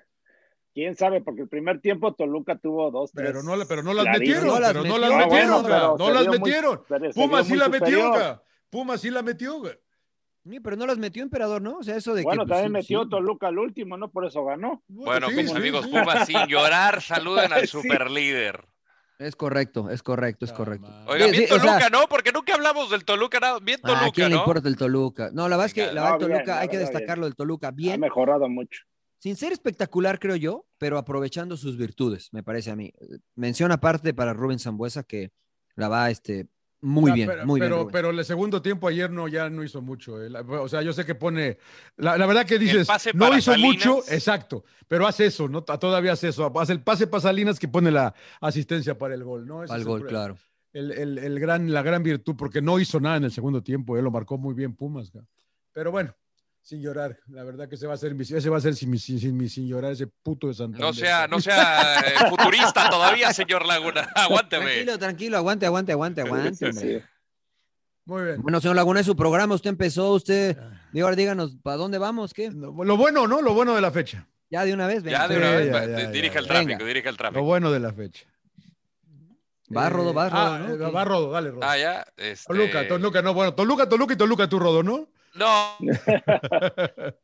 quién sabe, porque el primer tiempo Toluca tuvo dos, Pero tres no, pero no las metieron, No las pero no las metieron, bueno, pero no las muy- metieron. pero Pumas sí la metió, superior. Pumas sí la metió, güey. Sí, pero no las metió Emperador, ¿no? O sea, eso de Bueno, que. pues, también sí, metió sí. Toluca al último, ¿no? Por eso ganó. Bueno, sí, mis sí, amigos. Pumas, sin llorar, saluden al Sí. superlíder. Es correcto, es correcto, es correcto. Oiga, bien sí, o sea- Toluca, ¿no? Porque nunca hablamos del Toluca, nada, bien Ah, ¿A Toluca, quién le importa el Toluca? No, la verdad es que la verdad, No, bien, Toluca la hay que verdad, destacar bien. lo del Toluca Ha bien, mejorado mucho. sin ser espectacular, creo yo, pero aprovechando sus virtudes, me parece a mí. Mención aparte para Rubén Zambuesa que la va este, muy bien, pero, muy pero, bien. Rubén. pero el segundo tiempo ayer no, ya no hizo mucho. eh. La- o sea, yo sé que pone. La, la verdad que dices, no hizo Salinas. mucho, exacto, pero hace eso, ¿no? Todavía hace eso. Hace el pase para Salinas que pone la asistencia para el gol, ¿no? Ese Al es el gol, claro. el, el- el gran, la gran virtud, porque no hizo nada en el segundo tiempo, él lo marcó muy bien Pumas. ca. Pero bueno, sin llorar, la verdad que ese va a ser mi, ese va a ser sin, mi- sin, sin llorar, ese puto de Santander. No sea, no sea eh, futurista todavía, señor Laguna. Aguánteme. Tranquilo, tranquilo, aguante, aguante, aguante, aguante. Sí. Muy bien. Bueno, señor Laguna, es su programa, usted empezó, usted, digo, ahora díganos, ¿para dónde vamos? ¿Qué? No, Lo bueno, ¿no? Lo bueno de la fecha. Ya de una vez, venga. Ya de una vez, ya, el tráfico, Venga. dirige el Lo tráfico. bueno de la fecha. Va, Rodo, va, Rodo, Ah, ¿no? eh, va Rodo, dale, Rodo. Ah, ya. Este... Toluca, Toluca, no, bueno, Toluca, Toluca y Toluca, tú, Rodo, ¿no? No,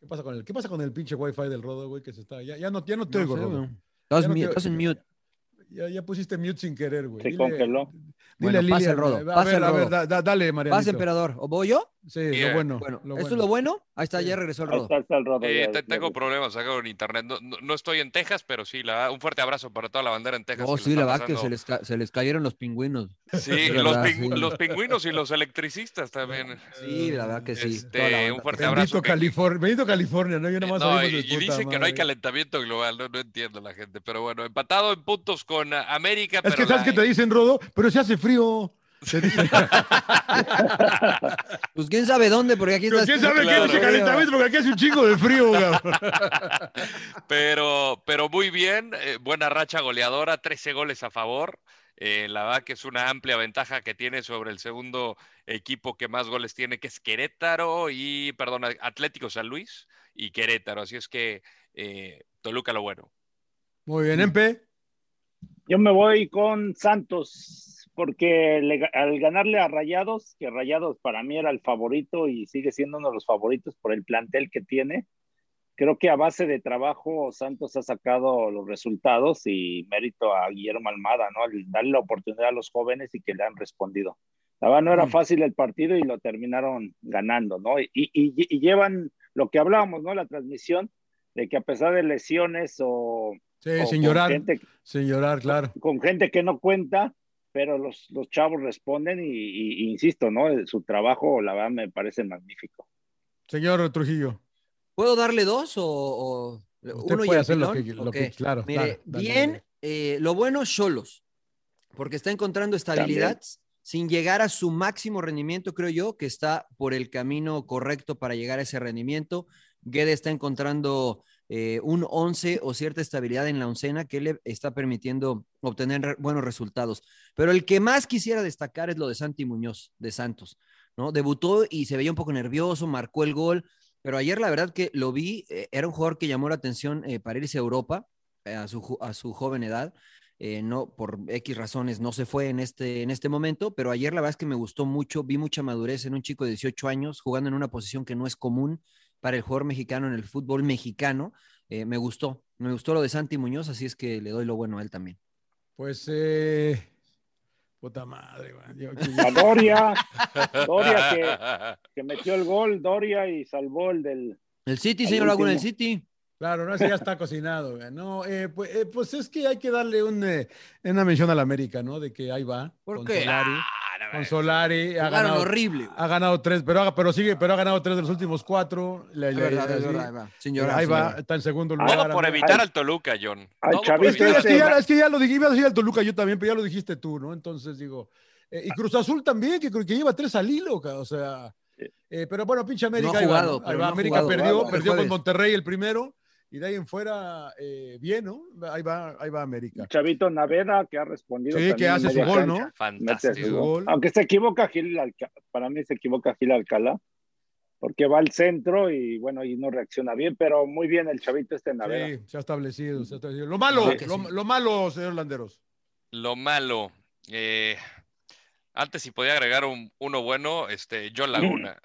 ¿Qué pasa con el, qué pasa con el pinche wifi del Rodo, güey? Que se está. Ya, ya no, ya no te No oigo, sé, Rodo. Estás Ya no te- estás en mute. Ya, ya pusiste mute sin querer, güey. Se Dile- congeló. Dile Bueno, a Lilian, el Rodo, A pasa ver, el a ver, Rodo. da- da- dale, Marianito. Paz, emperador. ¿O voy yo? Sí, Yeah. lo bueno. Bueno, lo ¿esto bueno. es lo bueno? Ahí está, ya regresó el Ahí Rodo. está, está el rodo. eh, ya- te- ya- tengo problemas acá con internet. No, no- no estoy en Texas, pero sí, la, un fuerte abrazo para toda la bandera en Texas. Oh, que sí, la verdad que se les, ca- se les cayeron los pingüinos. Sí, los, verdad, ping- sí. los pingüinos y los electricistas también. Sí, la verdad que sí. Este, un fuerte Bendito abrazo. que- California, bendito California, ¿no? Yo nada más No, oímos y, y dicen que no hay calentamiento global, no, no entiendo la gente, pero bueno, empatado en puntos con América. Es pero que, ¿sabes qué te dicen, Rodo? Pero se hace frío. Pues quién sabe dónde, porque aquí pero está. ¿Quién sabe qué Claro. es ese calentamiento? Porque aquí hace un chingo de frío, cabrón. Pero, pero muy bien, eh, buena racha goleadora, 13 goles a favor. Eh, la verdad que es una amplia ventaja que tiene sobre el segundo equipo que más goles tiene, que es Querétaro y, perdón, Atlético San Luis y Querétaro. Así es que eh, Toluca lo bueno. Muy bien, Empe. Yo me voy con Santos, porque le- al ganarle a Rayados, que Rayados para mí era el favorito y sigue siendo uno de los favoritos por el plantel que tiene, creo que a base de trabajo Santos ha sacado los resultados y mérito a Guillermo Almada, ¿no? Al darle la oportunidad a los jóvenes y que le han respondido. La verdad no era Mm. fácil el partido y lo terminaron ganando, ¿no? Y, y- y llevan lo que hablábamos, ¿no? La transmisión, de que a pesar de lesiones o Sí, o sin llorar. gente- Sin llorar, claro. con gente que no cuenta, pero los, los chavos responden y, y- y insisto, ¿no? Su trabajo, la verdad, me parece magnífico. Señor Trujillo. ¿Puedo darle dos o, o Usted uno y puede el hacer lo que- lo Ok. que- claro, Mire, claro, dale, bien, dale. eh, lo bueno, Cholos, porque está encontrando estabilidad sin llegar a su máximo rendimiento, creo yo, que está por el camino correcto para llegar a ese rendimiento. Guede está encontrando eh, un 11 o cierta estabilidad en la oncena que le está permitiendo obtener buenos resultados. Pero el que más quisiera destacar es lo de Santi Muñoz, de Santos, ¿no? Debutó y se veía un poco nervioso, marcó el gol, pero ayer la verdad que lo vi, eh, era un jugador que llamó la atención eh, para irse a Europa a, su, a su joven edad. No, por X razones no se fue en este, en este momento, pero ayer la verdad es que me gustó mucho, vi mucha madurez en un chico de 18 años jugando en una posición que no es común para el jugador mexicano en el fútbol mexicano. Eh, me gustó, me gustó lo de Santi Muñoz, así es que le doy lo bueno a él también. Pues, eh. Puta madre, güey. Yo- A Doria, Doria que, que metió el gol, Doria y salvó el del... El City, Al señor Laguna, el. City. Claro, no, ese ya está cocinado. güey. No, eh, pues, eh, pues es que hay que darle un, eh, una mención a la América, ¿no? De que ahí va. ¿Por con qué? Solari. Ah, con Solari. Ha ganado, horrible. Ha ganado tres, pero, ha- pero sigue, pero ha ganado tres de los últimos cuatro. Le- le- verdad, así. verdad, ahí va. Sin llorar, Ahí sin va, está en segundo lugar. Todo por evitar al Toluca, John. Chavito Es que, es que ya, es que ya lo dije, iba a decir al Toluca yo también, pero ya lo dijiste tú, ¿no? Entonces digo, eh, y Cruz Azul también, que, creo que lleva tres al hilo, o sea, eh, pero bueno, pinche América. No ha ahí va, jugado. Ahí va, no América jugado. perdió, El perdió con. Monterrey el primero, y de ahí en fuera, eh, bien, ¿no? Ahí va, ahí va América. Chavito Naveda que ha respondido. Sí, que hace su gol, cancha. ¿no? Su Fantástico. gol. Aunque se equivoca Gil Alcalá, para mí se equivoca Gil Alcalá, porque va al centro y bueno, y no reacciona bien, pero muy bien el chavito este Naveda. Sí, se ha establecido, se ha establecido. Lo malo, Sí. lo, lo malo, señor Landeros. Lo malo. eh, antes, si podía agregar un, uno bueno, este, John Laguna.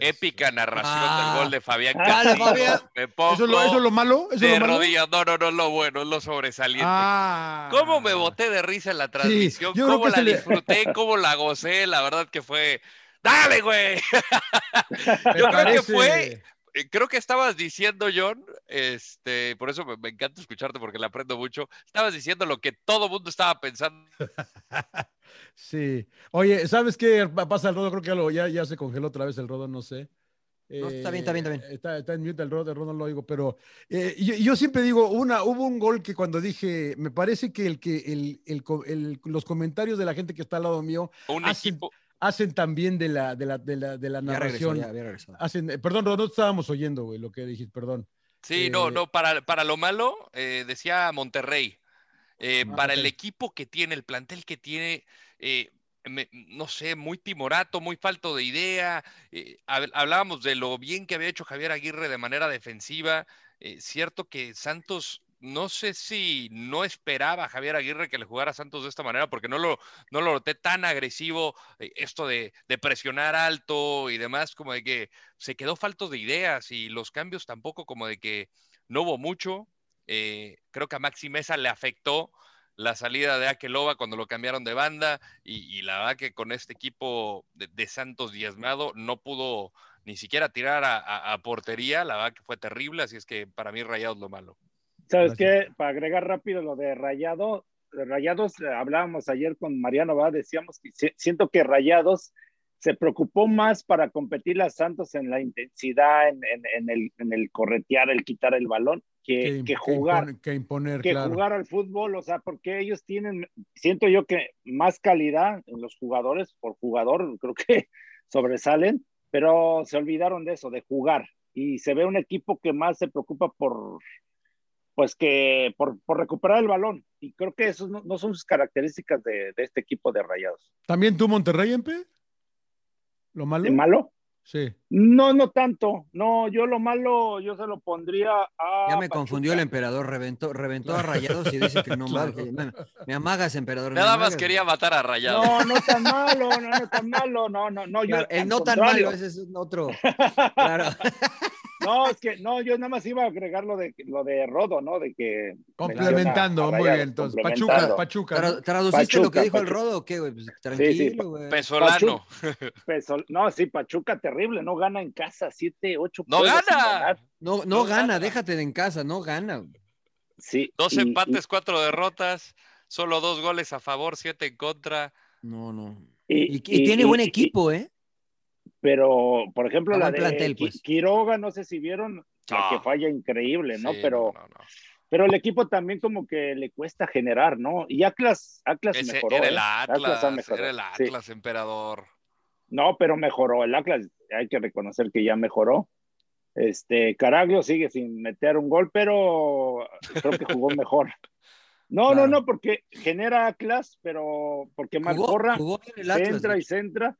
Épica narración Ah. del gol de Fabián Dale, Castillo. Fabián. Me pongo ¿Eso es lo, eso es lo malo? ¿Eso es de lo malo? rodillas. No, no, no, lo bueno, es lo sobresaliente. Ah. ¿Cómo me boté de risa en la transmisión? ¿Cómo la le- disfruté? ¿Cómo la gocé? La verdad que fue... ¡Dale, güey! Yo creo que fue... eh, Creo que estabas diciendo, John, este, por eso me, me encanta escucharte porque le aprendo mucho. Estabas diciendo lo que todo mundo estaba pensando. Sí. Oye, ¿sabes qué pasa el rodo? Creo que ya, lo- ya, ya se congeló otra vez el rodo, no sé. No, está bien, está bien, está bien. Eh, Está, está en mute el rodo, el rodo no lo oigo, pero eh, yo, yo siempre digo, una, hubo un gol que cuando dije, me parece que, el, que el, el los comentarios de la gente que está al lado mío Un hacen, equipo... hacen también de la, de la, de la, de la Ya regresó, narración. ya. Hacen, eh, perdón, no estábamos oyendo, güey, lo que dijiste, perdón. Sí, Eh, no, no, para, para lo malo, eh, decía Monterrey, eh, Ah, para el equipo que tiene, el plantel que tiene, eh, me- no sé, muy timorato, muy falto de idea. eh, hab- hablábamos de lo bien que había hecho Javier Aguirre de manera defensiva. eh, cierto que Santos, no sé si no esperaba a Javier Aguirre que le jugara a Santos de esta manera, porque no lo, no lo noté tan agresivo, eh, esto de, de presionar alto y demás, como de que se quedó falto de ideas y los cambios tampoco, como de que no hubo mucho. Eh, creo que a Maxi Mesa le afectó la salida de Akeloba cuando lo cambiaron de banda y, la verdad que con este equipo de, Santos diezmado no pudo ni siquiera tirar a, a- a portería, la verdad que fue terrible, así es que para mí Rayados lo malo. ¿Sabes Gracias. qué? Para agregar rápido lo de Rayado, de Rayados, eh, hablábamos ayer con Mariano, ¿verdad? Decíamos que si- siento que Rayados se preocupó más para competir a Santos en la intensidad, en, en- en el, en el corretear, el quitar el balón, que, que jugar. impone- que imponer, que claro. jugar al fútbol, o sea, porque ellos tienen, siento yo que más calidad en los jugadores, por jugador, creo que sobresalen, pero se olvidaron de eso, de jugar. Y se ve un equipo que más se preocupa por, pues que, por, por recuperar el balón. Y creo que eso no, no son sus características de, de este equipo de Rayados. ¿También tú, Monterrey, Empe? ¿Lo malo? ¿De malo? Sí. No, no tanto. No, yo lo malo, yo se lo pondría a. Ya me Pachuca. confundió el emperador, reventó, reventó a rayados y dice que no Claro. mames, me, me amagas, emperador. me Nada más quería matar a Rayados. No, no tan malo, no, no tan malo, no, no, no. Claro, yo, el no tan contrario. malo, ese es otro. Claro. No, es que no, yo nada más iba a agregar lo de lo de Rodo, ¿no? De que Complementando, muy bien. Entonces, Pachuca. Pachuca. ¿Traduciste lo que Pachuca, dijo el. Rodo o qué, güey? Pues tranquilo, güey. Pesolano. Pesol- no, sí, Pachuca terrible, no gana en casa, siete, ocho. ¡No gana! No, no, No gana, gana. déjate de en casa, no gana. güey. Sí. Dos y- empates, cuatro derrotas, solo dos goles a favor, siete en contra. No, no. y- Y, y tiene y- buen y- equipo, ¿eh? Pero, por ejemplo, la de plantel, pues. Quiroga, no sé si vieron, la que falla increíble, ¿no? Sí, pero, no, no, no. pero el equipo también como que le cuesta generar, ¿no? Y Atlas, Atlas Ese mejoró. era el ¿eh? Atlas, mejorado. era el Sí. Atlas, emperador. No, pero mejoró. El Atlas, hay que reconocer que ya mejoró. Este, Caraglio sigue sin meter un gol, pero creo que jugó mejor. No, Claro. no, no, porque genera Atlas, pero porque Malcorra jugó Atlas. de y centra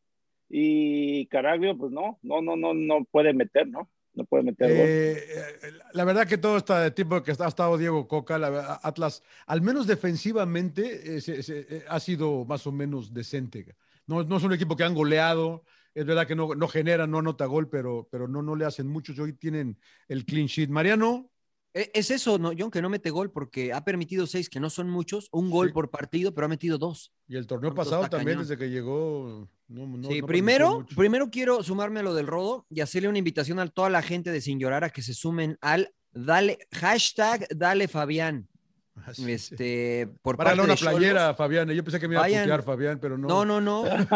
y Caraglio, pues no, no, no, no, no puede meter, ¿no? No puede meter. Eh, eh, la verdad que todo este tiempo que ha estado Diego Coca, la Atlas, al menos defensivamente, eh, ha sido más o menos decente. No, no es un equipo que han goleado, es verdad que no, no generan, no anota gol, pero, pero no, no le hacen mucho. Hoy tienen el clean sheet. Mariano, Es eso, ¿no, John, que no mete gol porque ha permitido seis, que no son muchos, un gol Sí. por partido, pero ha metido dos. y el torneo Pronto pasado también, cañón. desde que llegó. No, no- sí, no primero, primero quiero sumarme a lo del rodo y hacerle una invitación a toda la gente de Sin Llorar a que se sumen al dale, hashtag Dale Fabián. Ah, sí, sí. Este, por Para parte una de playera, Fabián. Yo pensé que me iba Vayan. a putear, Fabián, pero no. No, no, no.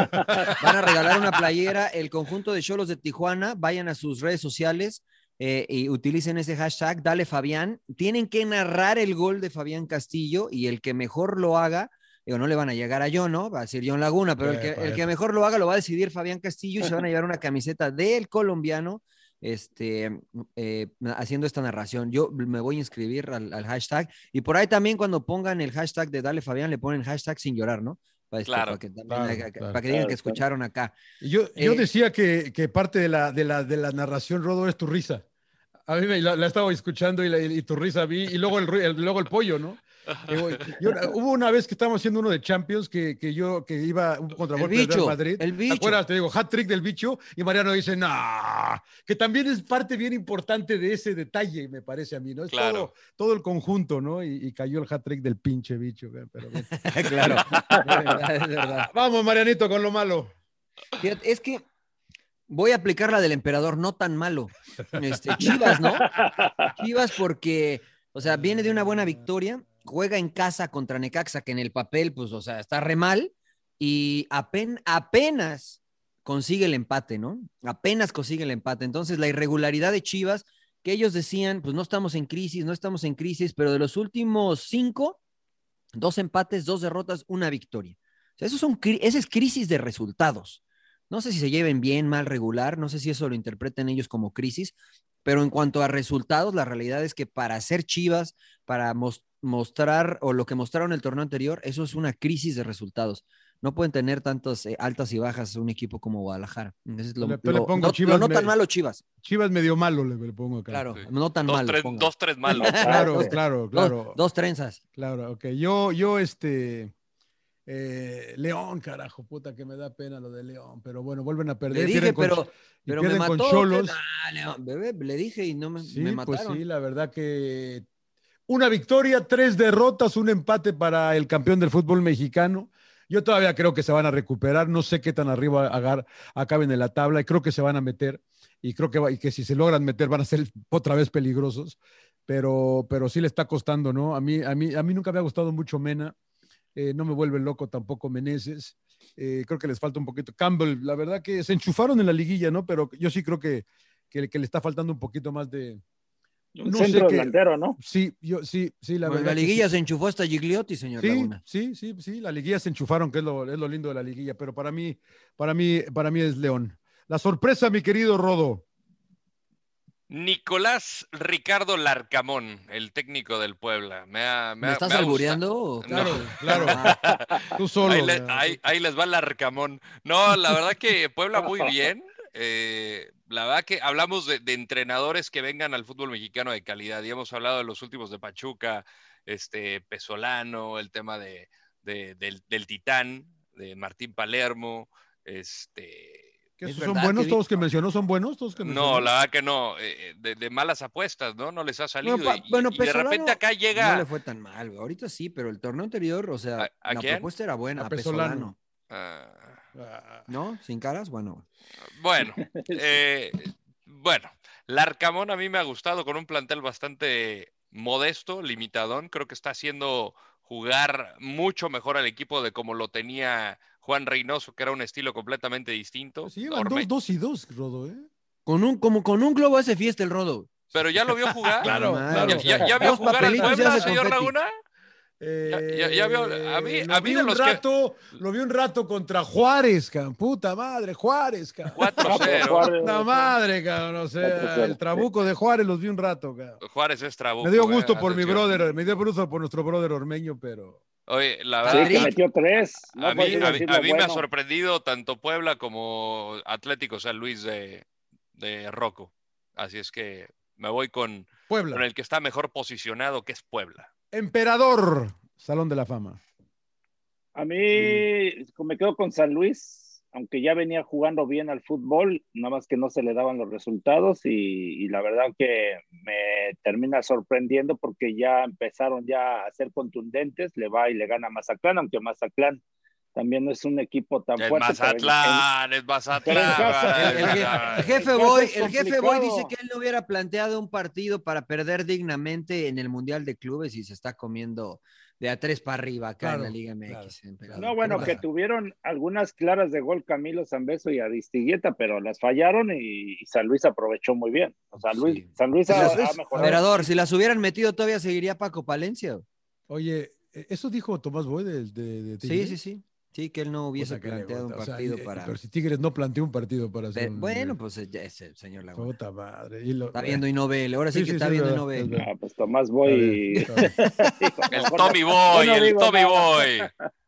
Van a regalar una playera. El conjunto de Cholos de Tijuana. Vayan a sus redes sociales eh, y utilicen ese hashtag. Dale Fabián. Tienen que narrar el gol de Fabián Castillo y el que mejor lo haga. Digo, no le van a llegar a yo, ¿no? Va a decir John Laguna, pero el que, el que mejor lo haga lo va a decidir Fabián Castillo y se van a llevar una camiseta del colombiano este, eh, haciendo esta narración. Yo me voy a inscribir al, al hashtag y por ahí también cuando pongan el hashtag de Dale Fabián le ponen hashtag sin llorar, ¿no? Para, este, Claro. para que, también Claro, haya- claro. para que digan que claro. escucharon acá. Yo, yo Eh, decía que, que parte de la, de, la, de la narración, Rodo, es tu risa. A mí me, la, la estaba escuchando y, la- y tu risa vi, y luego el, el- luego el pollo, ¿no? Yo- hubo una vez que estábamos haciendo uno de Champions que, que yo que iba un contragolpe del Real Madrid. el bicho. ¿Te acuerdas? Te digo, hat trick del bicho y Mariano dice, no, que también es parte bien importante de ese detalle, me parece a mí, ¿no? Es Claro. todo, todo el conjunto, ¿no? Y, y cayó el hat trick del pinche bicho. Pero bien. claro, es verdad, es verdad. Vamos, Marianito, con lo malo. Fíjate, es que voy a aplicar la del emperador, no tan malo. Este, Chivas, ¿no? Chivas porque, o sea, viene de una buena victoria, juega en casa contra Necaxa, que en el papel, pues, o sea, está re mal, y apen- apenas consigue el empate, ¿no? Apenas consigue el empate. Entonces, la irregularidad de Chivas, que ellos decían, pues no estamos en crisis, no estamos en crisis, pero de los últimos cinco, dos empates, dos derrotas, una victoria. O sea, eso son, esa es crisis de resultados. No sé si se lleven bien, mal, regular, no sé si eso lo interpreten ellos como crisis, pero en cuanto a resultados, la realidad es que para ser Chivas, para mos- mostrar o lo que mostraron el torneo anterior, eso es una crisis de resultados. No pueden tener tantas eh, altas y bajas un equipo como Guadalajara. Es lo, Le- le lo- pongo no, Chivas, lo no tan me- malo Chivas, Chivas medio malo, le, le pongo acá. claro, Sí. no tan Dos, malo. tres, dos, tres malos. Claro, claro, Dos- claro. dos trenzas. Claro, ok. Yo, yo, este. eh, León, carajo, puta, que me da pena lo de León. Pero bueno, vuelven a perder. Le dije, con- pero, pero me con mató. Ah, León, bebé, le dije y no me, Sí, me pues sí, la verdad que una victoria, tres derrotas, un empate para el campeón del fútbol mexicano. Yo todavía creo que se van a recuperar, no sé qué tan arriba agar- acaben en la tabla y creo que se van a meter y creo que, y que si se logran meter van a ser otra vez peligrosos, pero, pero sí le está costando, ¿no? A mí, a mí, a mí nunca me ha gustado mucho Mena, eh, no me vuelve loco tampoco Meneses, eh, creo que les falta un poquito. Campbell, la verdad que se enchufaron en la liguilla, ¿no? Pero yo sí creo que, que, le está faltando un poquito más de, No centro delantero, ¿no? Sí, yo sí, sí, la Bueno, verdad. la liguilla sí. se enchufó hasta Gigliotti, señor Sí, Laguna. sí, sí, sí, la liguilla se enchufaron, que es lo, es lo lindo de la liguilla, pero para mí, para mí, para mí es León. La sorpresa, mi querido Rodo. Nicolás Ricardo Larcamón, el técnico del Puebla. Me, ha- me ¿Me ha- estás me albureando? Claro, No. claro. Ah, Tú solo. Ahí, le- ¿verdad? ahí- ahí les va Larcamón. No, la verdad que Puebla muy bien. Eh, la verdad que hablamos de, de entrenadores que vengan al fútbol mexicano de calidad. Y hemos hablado de los últimos de Pachuca, este Pesolano, el tema de, de- del, del Titán, de Martín Palermo, este. ¿Que Es son buenos Kevin. todos que mencionó? ¿Son buenos todos que No, mencionó? la verdad que no. eh, de, de malas apuestas, ¿no? No les ha salido. pa- y- bueno, y, de repente Pesolano acá llega. No le fue tan mal, güey. Ahorita sí, pero el torneo anterior, o sea, ¿A- a la quién? propuesta era buena. A A Pesolano. Pesolano. ah, Ah, ¿No? ¿Sin caras? Bueno. Bueno, eh, bueno, Larcamón a mí me ha gustado con un plantel bastante modesto, limitadón. Creo que está haciendo jugar mucho mejor al equipo de como lo tenía Juan Reynoso, que era un estilo completamente distinto. Sí, llevan dos, dos y dos, Rodo, ¿eh? Con un, como con un globo hace fiesta el rodo. Pero ya lo vio jugar. Claro, claro. ¿Ya, vio jugar al Puebla, señor confeti. Laguna? ya- ya vio- a mí- Eh, a lo mí vi de un los que- rato, lo vi un rato contra Juárez, cabrón. Puta madre, Juárez, cabrón. 4-0. Juárez, Puta madre, cabrón. O sea, 4-0. el trabuco de Juárez los vi un rato, cabrón. Juárez es trabuco. Me dio eh, gusto por mi brother, me dio gusto por nuestro brother Ormeño, pero. Oye, la Sí, verdad, que metió tres. No a mí, a mí- a mí me ha bueno. sorprendido tanto Puebla como Atlético San Luis de, de Rocco. Así es que me voy con, con Puebla. el que está mejor posicionado, que es Puebla. Emperador, Salón de la Fama. A mí me quedo con San Luis, aunque ya venía jugando bien al fútbol, nada más que no se le daban los resultados y, y la verdad que me termina sorprendiendo porque ya empezaron ya a ser contundentes, le va y le gana a Mazatlán, aunque Mazatlán también no es un equipo tan fuerte. Mazatlán, es pero en Mazatlán. El, el el jefe Boy, el jefe Boy dice que él no hubiera planteado un partido para perder dignamente en el Mundial de Clubes y se está comiendo de a tres para arriba acá en la Liga MX. claro. emperador. No, bueno, ¿Qué que tuvieron algunas claras de gol Camilo Zambeso y Aristigueta, pero las fallaron y, y San Luis aprovechó muy bien. O sea, Luis, Sí. San Luis ha, ha mejorado. Emperador, si las hubieran metido todavía seguiría Paco Palencia. Oye, ¿e- ¿eso dijo Tomás Boy de, de, de Sí, sí, sí. Sí, que él no hubiese planteado un gusta. O sea, partido eh, para. Pero si Tigres no planteó un partido para hacer un- bueno, pues eh, ya es el señor Laguna. Puta madre. Y lo- Está viendo y no ve. Ahora sí, Sí, que sí, está sí, viendo y no ve. pues Tomás Boy. El Tommy Boy, el Tommy nada. Boy.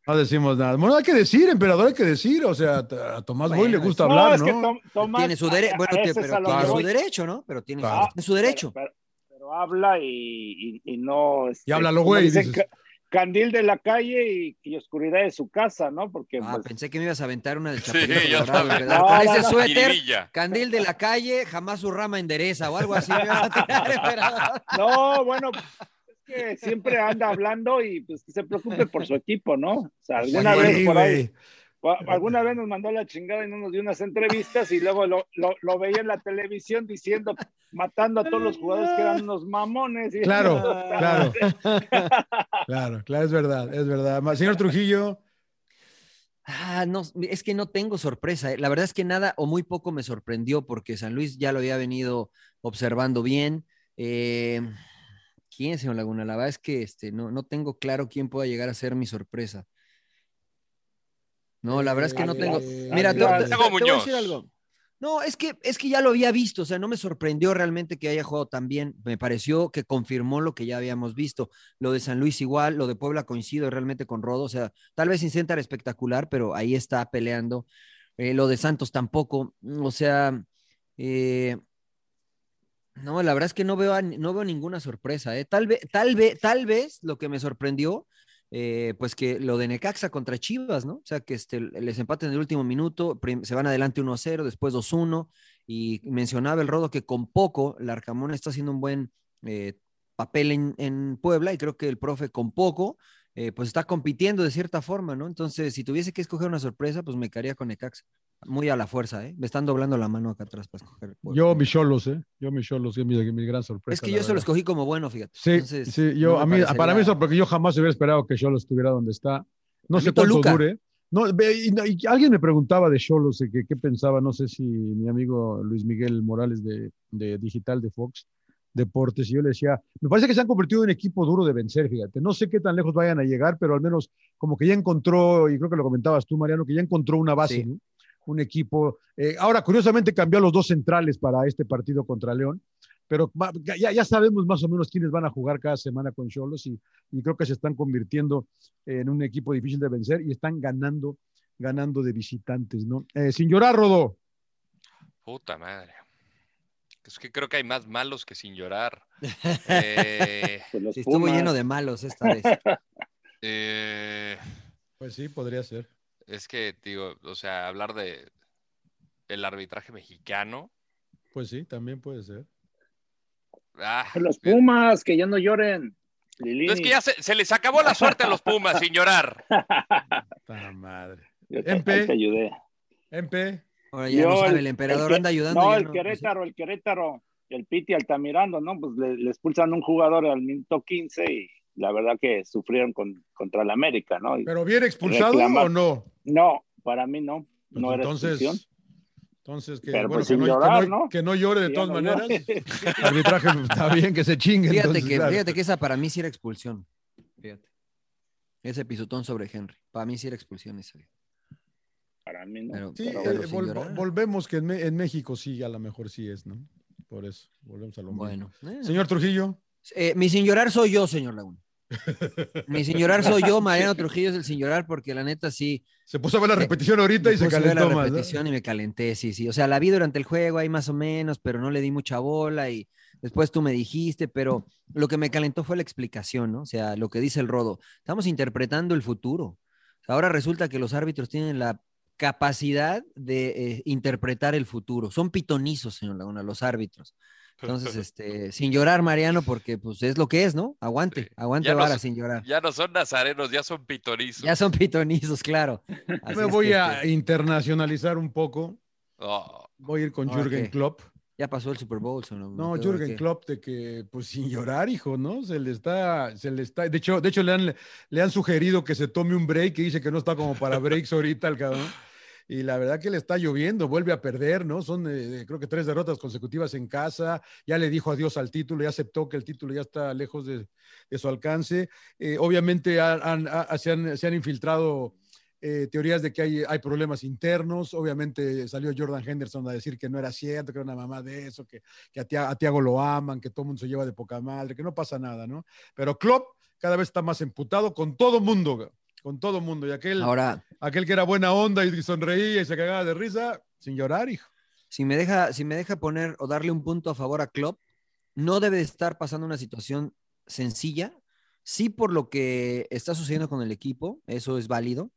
No decimos nada. Bueno, hay que decir, emperador, hay que decir. O sea, a Tomás Boy le Bueno, gusta No, hablar, es ¿no? que Tom- Tomás. Tiene su derecho, a- bueno, pero lo tiene su derecho, ¿no? Pero tiene, Claro. su- derecho. Pero, pero- pero habla y, y- y no. este, Y habla lo como güey, dices. Ca- Candil de la calle y, y oscuridad de su casa, ¿no? Porque Ah, pues, pensé que me ibas a aventar una del Sí, Chapulín yo Colorado, también. ¿verdad? No, Con no, ese no. suéter, candil de la calle, jamás su rama endereza o algo así me ibas a tirar, emperador. No, bueno, es que siempre anda hablando y pues que se preocupe por su equipo, ¿no? O sea, alguna Sí, vez por ahí, alguna vez nos mandó la chingada y no nos dio unas entrevistas y luego lo, lo, lo veía en la televisión diciendo, matando a todos los jugadores que eran unos mamones. y- Claro, claro. Claro, claro, es verdad, es verdad. Señor Trujillo, Ah, no, es que no tengo sorpresa. eh. La verdad es que nada o muy poco me sorprendió porque San Luis ya lo había venido observando bien. Eh, ¿Quién, señor Laguna? La verdad es que este, no, no tengo claro quién pueda llegar a ser mi sorpresa. No, la verdad es que no tengo. Mira, te, Atlas. te- te- Santiago te voy a decir algo. No, es que, es que ya lo había visto, o sea, no me sorprendió realmente que haya jugado tan bien. Me pareció que confirmó lo que ya habíamos visto. Lo de San Luis igual, lo de Puebla coincido realmente con Rodo, o sea, tal vez sin espectacular, pero ahí está peleando. Eh, lo de Santos tampoco, o sea, eh, no, la verdad es que no veo, a- no veo ninguna sorpresa. ¿eh? Tal, vez, tal, vez, tal vez lo que me sorprendió, eh, pues que lo de Necaxa contra Chivas, ¿no? O sea, que este, les empaten en el último minuto, se van adelante 1-0, después 2-1, y mencionaba el Rodo que con poco, el Arcamón está haciendo un buen eh, papel en, en Puebla, y creo que el profe con poco, eh, pues está compitiendo de cierta forma, ¿no? Entonces, si tuviese que escoger una sorpresa, pues me quedaría con Necaxa. Muy a la fuerza, ¿eh? Me están doblando la mano acá atrás para escoger. Yo mis cholos, ¿eh? Yo mis cholos, es mi, mi gran sorpresa. Es que yo se lo verdad. escogí como bueno, fíjate. Sí, Entonces, sí, yo, no a mí, para mí eso, porque yo jamás hubiera esperado que Cholos estuviera donde está. No A sé cuánto Toluca. dure. No, y, alguien me preguntaba de Cholos, qué qué pensaba, no sé si mi amigo Luis Miguel Morales de, de Digital de Fox Deportes, y yo le decía, me parece que se han convertido en equipo duro de vencer, fíjate. No sé qué tan lejos vayan a llegar, pero al menos como que ya encontró, y creo que lo comentabas tú, Mariano, que ya encontró una base, Sí. ¿no? un equipo. eh, ahora, curiosamente, cambió a los dos centrales para este partido contra León pero ya, ya sabemos más o menos quiénes van a jugar cada semana con Cholos y, y creo que se están convirtiendo en un equipo difícil de vencer y están ganando, ganando de visitantes, ¿no? Eh, sin llorar, Rodó. Puta madre. Es que creo que hay más malos que sin llorar. Eh, Sí, estuvo lleno de malos esta vez. eh, Pues sí, podría ser. es que, digo, o sea, hablar de el arbitraje mexicano. Pues sí, también puede ser. Ah, Los Pumas, que ya no lloren. Lilini. es que ya se, se les acabó la suerte a los Pumas sin llorar. ¡Ta madre! Yo te, ayudé. MP, Ahora ya Yo, no sabe, el- el emperador que- anda ayudando. No, el no- Querétaro, el Querétaro, el Piti Altamirando, ¿no? Pues le, le expulsan un jugador al minuto 15 y la verdad que sufrieron con, contra el América, ¿no? Y- ¿pero bien expulsado Reclamar. o no? no, para mí no, Pues no era expulsión. entonces, entonces que, Pero bueno, pues que, no, que llorar, no- ¿no? que no llore de todas no maneras. llore. El arbitraje está bien que se chingue. Fíjate, entonces, que, claro. fíjate que esa para mí sí era expulsión. Fíjate. Ese pisotón sobre Henry. Para mí sí era expulsión esa. Para mí no. Pero, Sí, pero- eh, vol- llorar. volvemos que en, México sí, a lo mejor sí es, ¿no? Por eso, volvemos a lo mismo. Bueno. eh. Señor Trujillo. Eh, mi sin llorar soy yo, señor Laguna. Mi sin llorar soy yo, Mariano Trujillo es el sin llorar, porque la neta sí. Se puso a ver la repetición ahorita y se puse a ver calentó la más. ¿no? repetición y me calenté, sí, sí. O sea, la vi durante el juego ahí más o menos, pero no le di mucha bola y después tú me dijiste, pero lo que me calentó fue la explicación, ¿no? O sea, lo que dice el Rodo. Estamos interpretando el futuro. Ahora resulta que los árbitros tienen la capacidad de eh, interpretar el futuro. Son pitonizos, señor Laguna, los árbitros. Entonces, este, sin llorar, Mariano, porque pues es lo que es, ¿no? Aguante, aguante Ya no vara sin llorar. Ya no son nazarenos, ya son pitorizos. Ya son pitonizos, claro. Así Me voy que, a este, internacionalizar un poco. Oh, Voy a ir con Jürgen. Klopp. ya pasó el Super Bowl, señor Laguna, No, ¿qué- ahora Jürgen? Klopp de que, pues sin llorar, hijo, ¿no? Se le está, se le está, de hecho, de hecho le han, le han sugerido que se tome un break y dice que no está como para breaks ahorita el cabrón. Y la verdad que le está lloviendo, vuelve a perder, ¿no? Son eh, creo que tres derrotas consecutivas en casa, ya le dijo adiós al título, ya aceptó que el título ya está lejos de, su alcance. Eh, obviamente han- han- ha- se, han, se han infiltrado eh, teorías de que hay, hay problemas internos. Obviamente salió Jordan Henderson a decir que no era cierto, que era una mamá de eso, que, que a, Tia- a Tiago lo aman, que todo el mundo se lleva de poca madre, que no pasa nada, ¿no? Pero Klopp cada vez está más emputado con todo mundo, con todo mundo. Y aquel, Ahora, aquel que era buena onda y sonreía y se cagaba de risa, sin llorar, hijo. si me deja, si me deja poner o darle un punto a favor a Klopp, no debe de estar pasando una situación sencilla. Sí, por lo que está sucediendo con el equipo, eso es válido,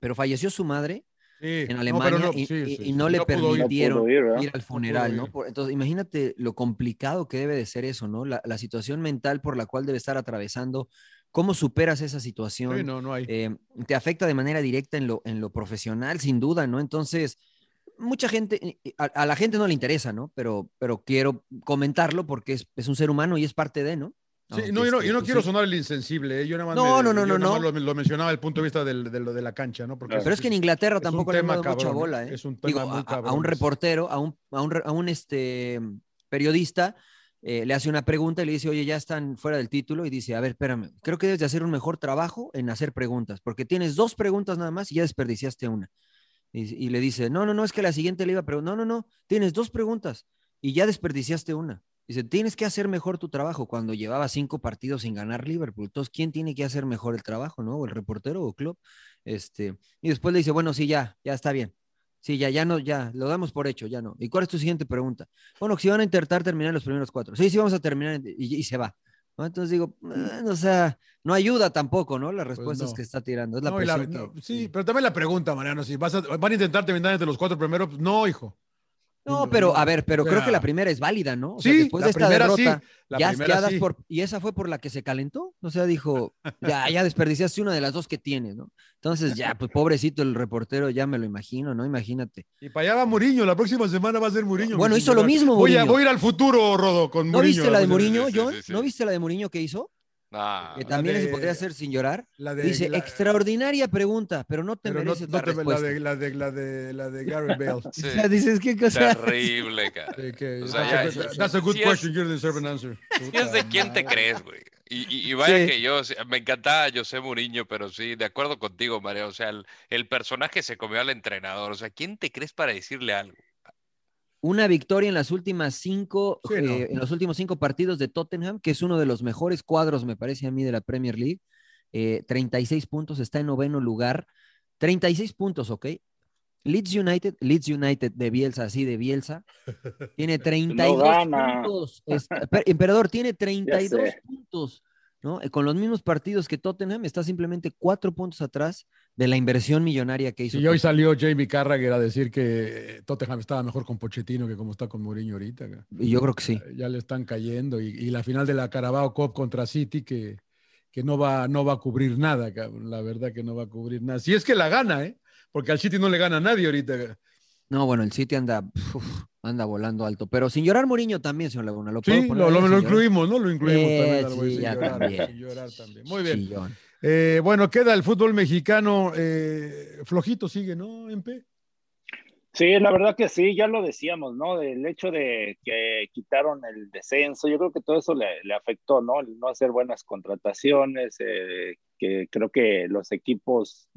pero falleció su madre Sí, en Alemania no, y, sí, y- sí, y sí, no le permitieron No pudo ir, ir al funeral, ¿no? ir. Por- entonces, imagínate lo complicado que debe de ser eso, ¿no? La, la situación mental por la cual debe estar atravesando, cómo superas esa situación, Sí, no, no hay. eh, te afecta de manera directa en lo, en lo profesional, sin duda, ¿no? Entonces, mucha gente, a, a la gente no le interesa, ¿no? Pero, pero quiero comentarlo porque es, es un ser humano y es parte de, ¿no? Sí, no, yo no, este, yo no pues, quiero sonar el insensible, ¿eh? yo nada más, No, me- no, no, yo nada más. Lo, lo mencionaba desde el punto de vista del- de, lo de la cancha, ¿no? Porque Pero es que en Inglaterra tampoco le han tema dado mucha bola, ¿eh? Es un tema Digo, muy a- a, un reportero, a un, a un, a un, este, periodista, eh, le hace una pregunta y le dice, oye, ya están fuera del título, y dice, a ver, espérame, creo que debes de hacer un mejor trabajo en hacer preguntas, porque tienes dos preguntas nada más y ya desperdiciaste una. Y, le dice, no, no, no, es que la siguiente le iba a preguntar, no, no, no, tienes dos preguntas y ya desperdiciaste una. Dice, tienes que hacer mejor tu trabajo cuando llevaba cinco partidos sin ganar Liverpool. Entonces, ¿quién tiene que hacer mejor el trabajo, no? ¿O el reportero o club? Este, y después le dice, bueno, sí, ya, ya está bien. Sí, ya, ya no, ya, lo damos por hecho, ya no. ¿Y cuál es tu siguiente pregunta? Bueno, que si van a intentar terminar los primeros cuatro. Sí, sí, vamos a terminar y, y se va. ¿no? Entonces digo, eh, o sea, no ayuda tampoco, ¿no? Las respuestas Pues no. que está tirando. Es la No, la- presión que- sí, pero también la pregunta, Mariano, si vas a, van a intentar terminar entre los cuatro primeros, no, hijo. No, pero a ver, pero O creo sea, que la primera es válida, ¿no? O sea, sí, después la de esta primera sí, derrota, la ya, primera sí. por, y esa fue por la que se calentó. O sea, dijo, ya, ya desperdiciaste una de las dos que tienes, ¿no? Entonces, ya, pues pobrecito el reportero, ya me lo imagino, ¿no? Imagínate. Y para allá va Muriño, la próxima semana va a ser Muriño. Bueno, hizo lo mismo, Voy a, voy a ir al futuro, Rodo, con ¿No Muriño. viste la de sí, John? ¿No viste la de Mourinho que hizo? Nah. Que también de- se podría hacer sin llorar. La de, Dice, la- extraordinaria pregunta, pero no te pero no, mereces no la te- la, respuesta. de, la, de, la, de, la de Gareth Bale. Sí, O sea, dices, ¿qué cosa? terrible, cara. Sí, que- O sea, that's, ya- a, that's a good sí es- question, you deserve an answer. ¿Y es de quién te crees, güey? Y, y- y vaya Sí. que yo, me encantaba José Mourinho, pero sí, de acuerdo contigo, María. O sea, el, el personaje se comió al entrenador. O sea, ¿quién te crees para decirle algo? Una victoria en las últimas cinco, Sí, no. eh, en los últimos cinco partidos de Tottenham, que es uno de los mejores cuadros, me parece a mí, de la Premier League. Eh, 36 puntos, está en noveno lugar. 36 puntos, ¿ok? Leeds United, Leeds United de Bielsa, así de Bielsa, tiene 32 gana. puntos. Emperador tiene 32 sé. puntos, ¿no? Eh, Con los mismos partidos que Tottenham, está simplemente cuatro puntos atrás de la inversión millonaria que hizo. Y hoy salió Jamie Carragher a decir que Tottenham estaba mejor con Pochettino que como está con Mourinho ahorita. Y yo creo que sí. Ya le están cayendo. Y, y la final de la Carabao Cup contra City que, que no, va, no va a cubrir nada, cabrón. la verdad que no va a cubrir nada. Si es que la gana, ¿eh? Porque al City no le gana a nadie ahorita. No, bueno, el City anda, uf, anda volando alto. Pero sin llorar Mourinho también, señor Laguna. ¿Lo Sí, lo, lo- incluimos, ¿no? Lo incluimos Eh, también. güey, sí, sin ya llorar, también. sin llorar también. Muy bien. Chillón. Eh, bueno, queda el fútbol mexicano. eh, flojito sigue, ¿no, MP? Sí, la verdad que sí, ya lo decíamos, ¿no? Del hecho de que quitaron el descenso, yo creo que todo eso le, le afectó, ¿no? El no hacer buenas contrataciones, eh, que creo que los equipos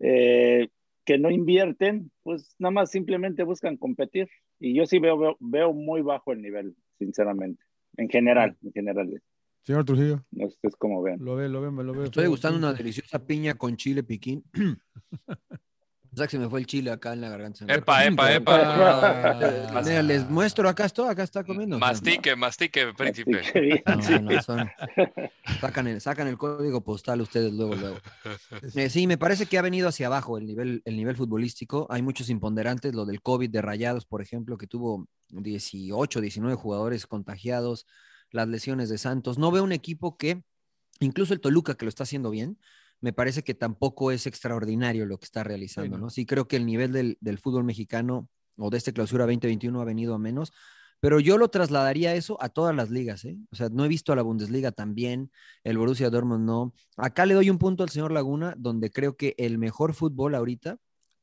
eh, que no invierten, pues nada más simplemente buscan competir. Y yo sí veo, veo, veo muy bajo el nivel, sinceramente, en general, en general. Señor Trujillo, No sé cómo vean. lo ve, lo ve, me lo ve. Estoy gustando una deliciosa piña con chile piquín. O sea que se me fue el chile acá en la garganta. Epa, epa, epa. Mira, les muestro, acá estoy, acá está comiendo. Mastique, mastique, príncipe. Sacan, el, sacan el código postal ustedes luego, luego. Eh, sí, me parece que ha venido hacia abajo el nivel, el nivel futbolístico. Hay muchos imponderantes, lo del COVID de Rayados, por ejemplo, que tuvo 18, 19 jugadores contagiados, las lesiones de Santos. No veo un equipo que, incluso el Toluca, que lo está haciendo bien, me parece que tampoco es extraordinario lo que está realizando, Sí, no. ¿no? Sí creo que el nivel del, del fútbol mexicano o de este clausura 2021 ha venido a menos, pero yo lo trasladaría eso a todas las ligas, ¿eh? O sea, no he visto a la Bundesliga también, el Borussia Dortmund no. Acá le doy un punto al señor Laguna, donde creo que el mejor fútbol ahorita,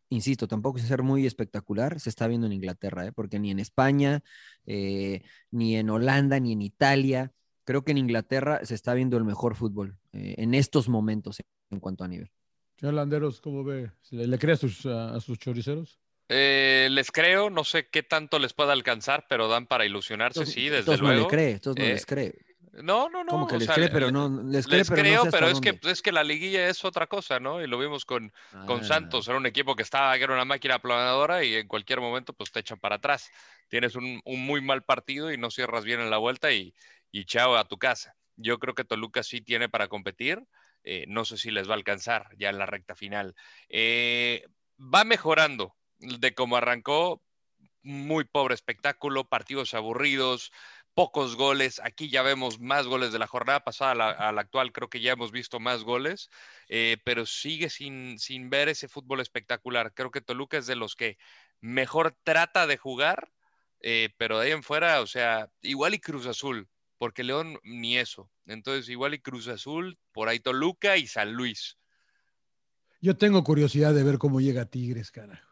insisto, tampoco es ser muy espectacular, se está viendo en Inglaterra, ¿eh? Porque ni en España, eh, ni en Holanda, ni en Italia, creo que en Inglaterra se está viendo el mejor fútbol eh, en estos momentos en cuanto a nivel. Señor Landeros, ¿cómo ve? ¿Le, le cree a sus, a, a sus choriceros? Eh, les creo, no sé qué tanto les pueda alcanzar, pero dan para ilusionarse, Entonces- sí, desde entonces no luego. le cree, entonces no Eh, les cree. No, no, no. Como que les sea, cree, pero no, les cree, les pero no creo, sé hasta pero es que, es que la liguilla es otra cosa, ¿no? Y lo vimos con, con Ah. Santos, era un equipo que estaba, que era una máquina aplanadora y en cualquier momento pues te echan para atrás. Tienes un, un muy mal partido y no cierras bien en la vuelta y, y chao a tu casa. Yo creo que Toluca sí tiene para competir. Eh, no sé si les va a alcanzar ya en la recta final. Eh, va mejorando de cómo arrancó. Muy pobre espectáculo, partidos aburridos, pocos goles. Aquí ya vemos más goles de la jornada pasada a la, actual, creo que ya hemos visto más goles, eh, pero sigue sin, sin ver ese fútbol espectacular. Creo que Toluca es de los que mejor trata de jugar, pero de ahí en fuera, o sea, igual y Cruz Azul, porque León ni eso. Entonces, igual y Cruz Azul, por ahí Toluca y San Luis. Yo tengo curiosidad de ver cómo llega Tigres, carajo.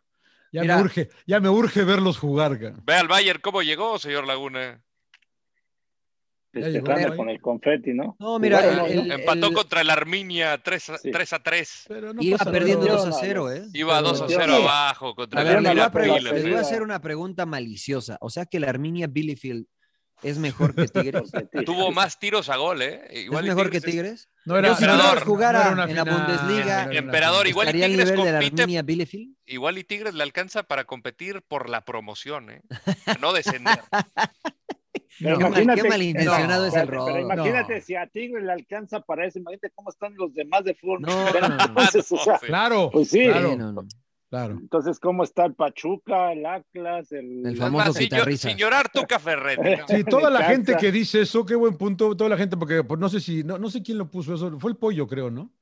Ya Mira. me urge, ya me urge verlos jugar, cara. Ve al Bayern cómo llegó, señor Laguna. Festejando con el confeti, ¿no? No, mira, Jugaron, el- ¿no? el- Empató contra el Arminia 3 a, Sí. 3 a 3. Pero no Iba perdiendo nada. 2 a no, 0, no. ¿eh? Iba Pero- 2 a 0 Sí. abajo contra A el ver, Pero les voy la a, pre- Arminia. les voy a hacer una pregunta maliciosa. O sea que la Arminia Bielefeld es mejor que Tigres. Tuvo más tiros a gol, ¿eh? ¿Es Igual y mejor que Tigres es- Tigres? No era, Yo si no Tigres jugara no en la Bundesliga, no Emperador, igual y ¿Estaría al Tigres nivel de la compite- Arminia Bielefeld? Igual y Tigres le alcanza para competir por la promoción, ¿eh? No descender. Pero Qué, mal- qué malintencionado No, es el pero imagínate No. si a Tigre le alcanza para eso, imagínate cómo están los demás de fútbol. No, mexicano. no, no. Entonces, o sea, Sí. Claro, Pues sí. claro, Sí, no, no. Claro. entonces, ¿cómo está el Pachuca, el Atlas, el... El Es famoso más, sin, sin llorar Tuca Ferretti. ¿no? Sí, toda la gente que dice eso, qué buen punto, toda la gente, porque pues, no sé si, no, no sé quién lo puso eso, fue el pollo, creo, ¿no?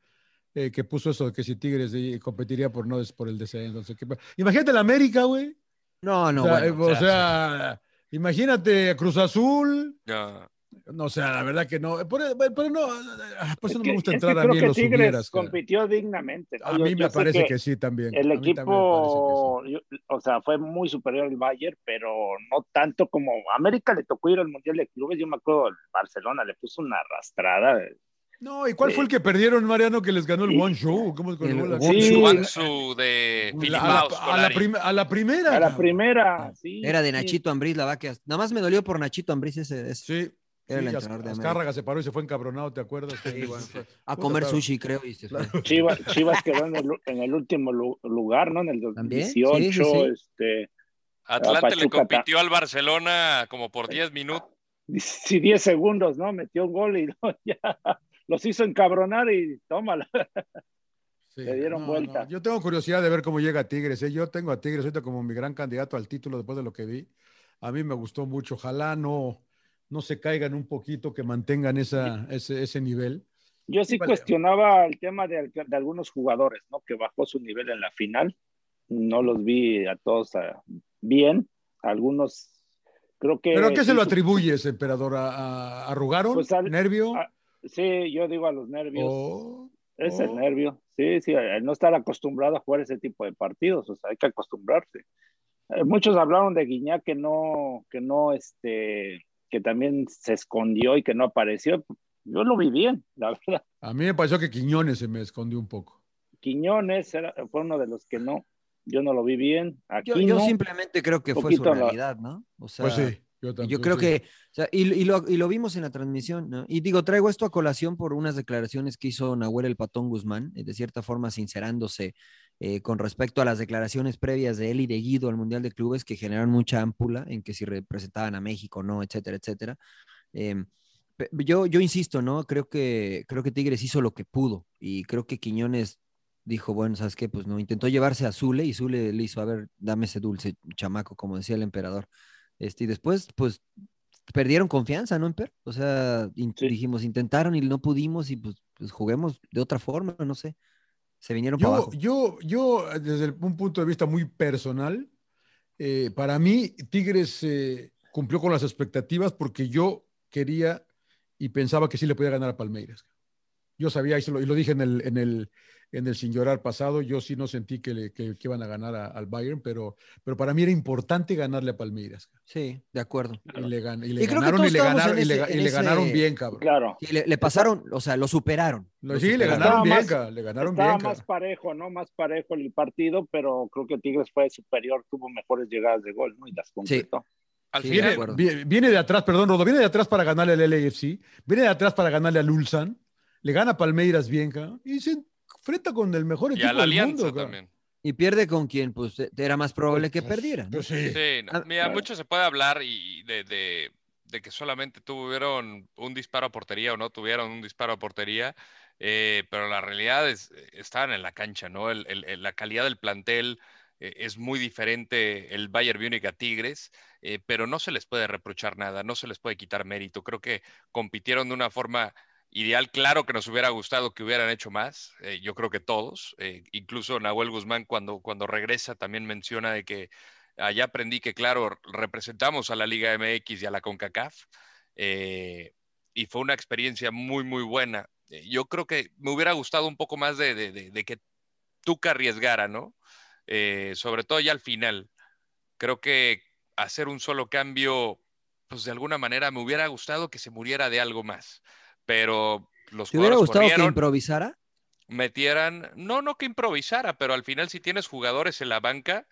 Eh, que puso eso de que si Tigres competiría por no des- por el descenso. no sé qué. Imagínate la América, güey. No, no, o sea, bueno, eh, o sea, imagínate Cruz Azul. No. No, o sea, la verdad que no. Por, pero no, ah, por eso Es no que- me gusta es que entrar a creo mí en que los Tigres cara. compitió dignamente. ¿no? A Yo- mí yo me parece que que sí también. El A mí también me parece que sí. equipo, yo- o sea, fue muy superior al Bayern, pero no tanto como América le tocó ir al Mundial de Clubes. Yo me acuerdo, el Barcelona le puso una arrastrada. No, ¿y cuál fue el que perdieron, Mariano, que les ganó el Sí. One Show? ¿Cómo es con El Guangzhou de La- a, la, a, la Scolari. prim- a la primera. A la primera, sí. Era de sí. Nachito Ambriz la vaca. Nada más me dolió por Nachito Ambriz ese. ese. Sí. Era el sí, entrenador de Azcárraga se paró y se fue encabronado, ¿te acuerdas? Sí, bueno, fue a comer claro. sushi, creo. y se fue. Chivas, Chivas quedó en el, en el último lu- lugar, ¿no? En el ¿También? 2018. Sí, sí, sí. Este, Atlante le compitió al Barcelona como por 10 minutos. sí, 10 segundos, ¿no? Metió un gol y no, ya los hizo encabronar y tómala. Sí, Le dieron vuelta. Yo tengo curiosidad de ver cómo llega Tigres. ¿eh? Yo tengo a Tigres ahorita como mi gran candidato al título después de lo que vi. A mí me gustó mucho. Ojalá no, no se caigan un poquito, que mantengan esa, ese, ese nivel. Yo sí Vale. cuestionaba el tema de, de algunos jugadores, ¿no? Que bajó su nivel en la final. No los vi a todos ah, bien. Algunos, creo que. ¿Pero a qué se lo atribuyes, emperador? ¿A, a- arrugaron? Pues al- ¿Nervio? a- Sí, yo digo a los nervios. ¿O- Es Oh. el nervio. Sí, sí, el no estar acostumbrado a jugar ese tipo de partidos, o sea, hay que acostumbrarse. Eh, muchos hablaron de Guiñac que no, que no, este, que también se escondió y que no apareció. Yo lo vi bien, la verdad. A mí me pareció que Quiñones se me escondió un poco. Quiñones era- fue uno de los que no, yo no lo vi bien. Aquí Yo, yo no. simplemente creo que fue su realidad, ¿no? O sea, Pues sí. Yo, también, Yo creo sí. que, o sea, y, y lo, y lo vimos en la transmisión, ¿no? Y digo, traigo esto a colación por unas declaraciones que hizo Nahuel el Patón Guzmán, eh, de cierta forma sincerándose eh, con respecto a las declaraciones previas de él y de Guido al Mundial de Clubes que generaron mucha ámpula en que si representaban a México o no, etcétera, etcétera. Em, yo, yo insisto, ¿no? Creo que, creo que Tigres hizo lo que pudo y creo que Quiñones dijo, bueno, ¿sabes qué? Pues no, intentó llevarse a Zule y Zule le hizo, a ver, dame ese dulce chamaco, como decía el emperador. Este, y después, pues, perdieron confianza, ¿no, Emper? O sea, in- dijimos, intentaron y no pudimos y pues, pues juguemos de otra forma, no sé. Se vinieron para Yo, abajo. yo, yo, desde un punto de vista muy personal, eh, para mí, Tigres eh, cumplió con las expectativas porque yo quería y pensaba que sí le podía ganar a Palmeiras. Yo sabía, y, se lo, y lo dije en el, en, el, en el Sin Llorar pasado, yo sí no sentí que, le, que, que iban a ganar a- al Bayern, pero, pero para mí era importante ganarle a Palmeiras. Sí, de acuerdo. Y le, gan- y Y ganaron, y le ganaron, y le, y ese- bien, cabrón. Claro. Sí, le, le pasaron, o sea, lo superaron. Lo- lo sí, le ganaron Estaba bien, más- le ganaron Estaba bien. más ca. parejo, ¿no? Más parejo el partido, pero creo que Tigres fue superior, tuvo mejores llegadas de gol, ¿no? Y las concretó. Al Sí, de final, acuerdo. Viene, viene de atrás, perdón, Rodo, viene de atrás para ganarle al LAFC, viene de atrás para ganarle al Ulsan, le gana a Palmeiras bien, y se enfrenta con el mejor y equipo a la del Alianza mundo. también. Y pierde con quien, pues, era más probable que perdiera. ¿no? Pues sí. Sí, no, Ah, mira, claro. mucho se puede hablar y de, de- de que solamente tuvieron un disparo a portería o no tuvieron un disparo a portería, eh, pero la realidad es, estaban en la cancha, ¿no? El- el- el- la calidad del plantel eh, es muy diferente el Bayern Múnich a Tigres, eh, pero no se les puede reprochar nada, no se les puede quitar mérito. Creo que compitieron de una forma ideal. Claro que nos hubiera gustado que hubieran hecho más, eh, yo creo que todos, eh, incluso Nahuel Guzmán cuando, cuando regresa también menciona de que allá aprendí que, claro, representamos a la Liga MX y a la CONCACAF, eh, y fue una experiencia muy, muy buena. Eh, yo creo que me hubiera gustado un poco más de, de- de- de que Tuca arriesgara, ¿no? Eh, sobre todo ya al final. Creo que hacer un solo cambio, pues de alguna manera me hubiera gustado que se muriera de algo más, pero los ¿Te hubiera gustado que improvisara? metieran, no, no que improvisara, pero al final si tienes jugadores en la banca,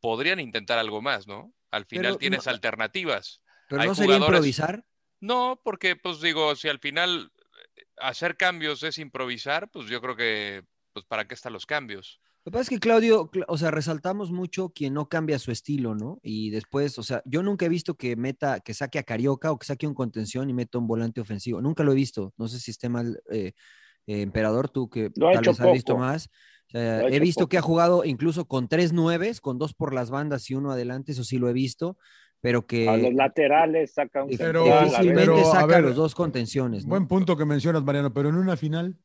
podrían intentar algo más, ¿no? Al final Pero tienes no- alternativas. Pero Hay no sería jugadores- improvisar. No, porque pues digo, si al final eh, hacer cambios es improvisar, pues yo creo que, pues para qué están los cambios. Lo que pasa es que Claudio, cl- o sea, resaltamos mucho quien no cambia su estilo, ¿no? Y después, o sea, yo nunca he visto que meta, que saque a Carioca o que saque un contención y meta un volante ofensivo. Nunca lo he visto. No sé si esté mal, eh, eh, Emperador, tú que Lo tal vez has visto más. O sea, he visto que ha jugado incluso con tres nueves, con dos por las bandas y uno adelante, eso sí lo he visto, pero que A los laterales saca un Pero- difícilmente a saca ver, los dos contenciones, ¿no? Buen punto que mencionas, Mariano, pero en una final,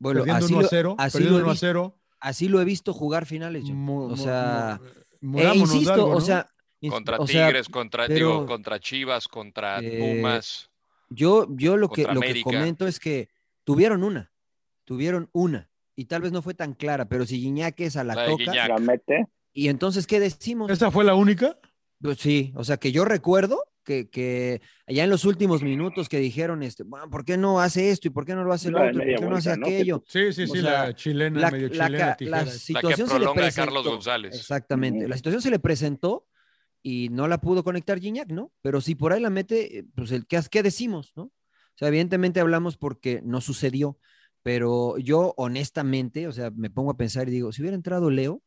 Bueno, perdiendo así 1 a lo- 0, así perdiendo lo he 1 a visto. 0, Así lo he visto jugar finales, o sea, e insisto, algo, o sea, Contra o sea, Tigres, contra, pero, digo, contra Chivas, contra eh, Pumas. Yo, yo lo, que, lo que comento es que tuvieron una, tuvieron una, y tal vez no fue tan clara, pero si Guiñac es a la, La mete. y entonces, ¿qué decimos? ¿Esa fue la única? Pues sí, o sea, que yo recuerdo que, que allá en los últimos minutos que dijeron, este, bueno, ¿por qué no hace esto y por qué no lo hace el La otro? ¿Por qué no hace vuelta, ¿no? Que- aquello? Sí, sí, O sí, sea, la chilena, la, medio la chilena, la tijera. situación se le prolonga a Carlos presentó. González. Exactamente. La situación se le presentó y no la pudo conectar Gignac, ¿no? Pero si por ahí la mete, eh, pues el ¿qué, qué decimos, no? O sea, evidentemente hablamos porque no sucedió, pero yo honestamente, o sea, me pongo a pensar y digo, si hubiera entrado Leo,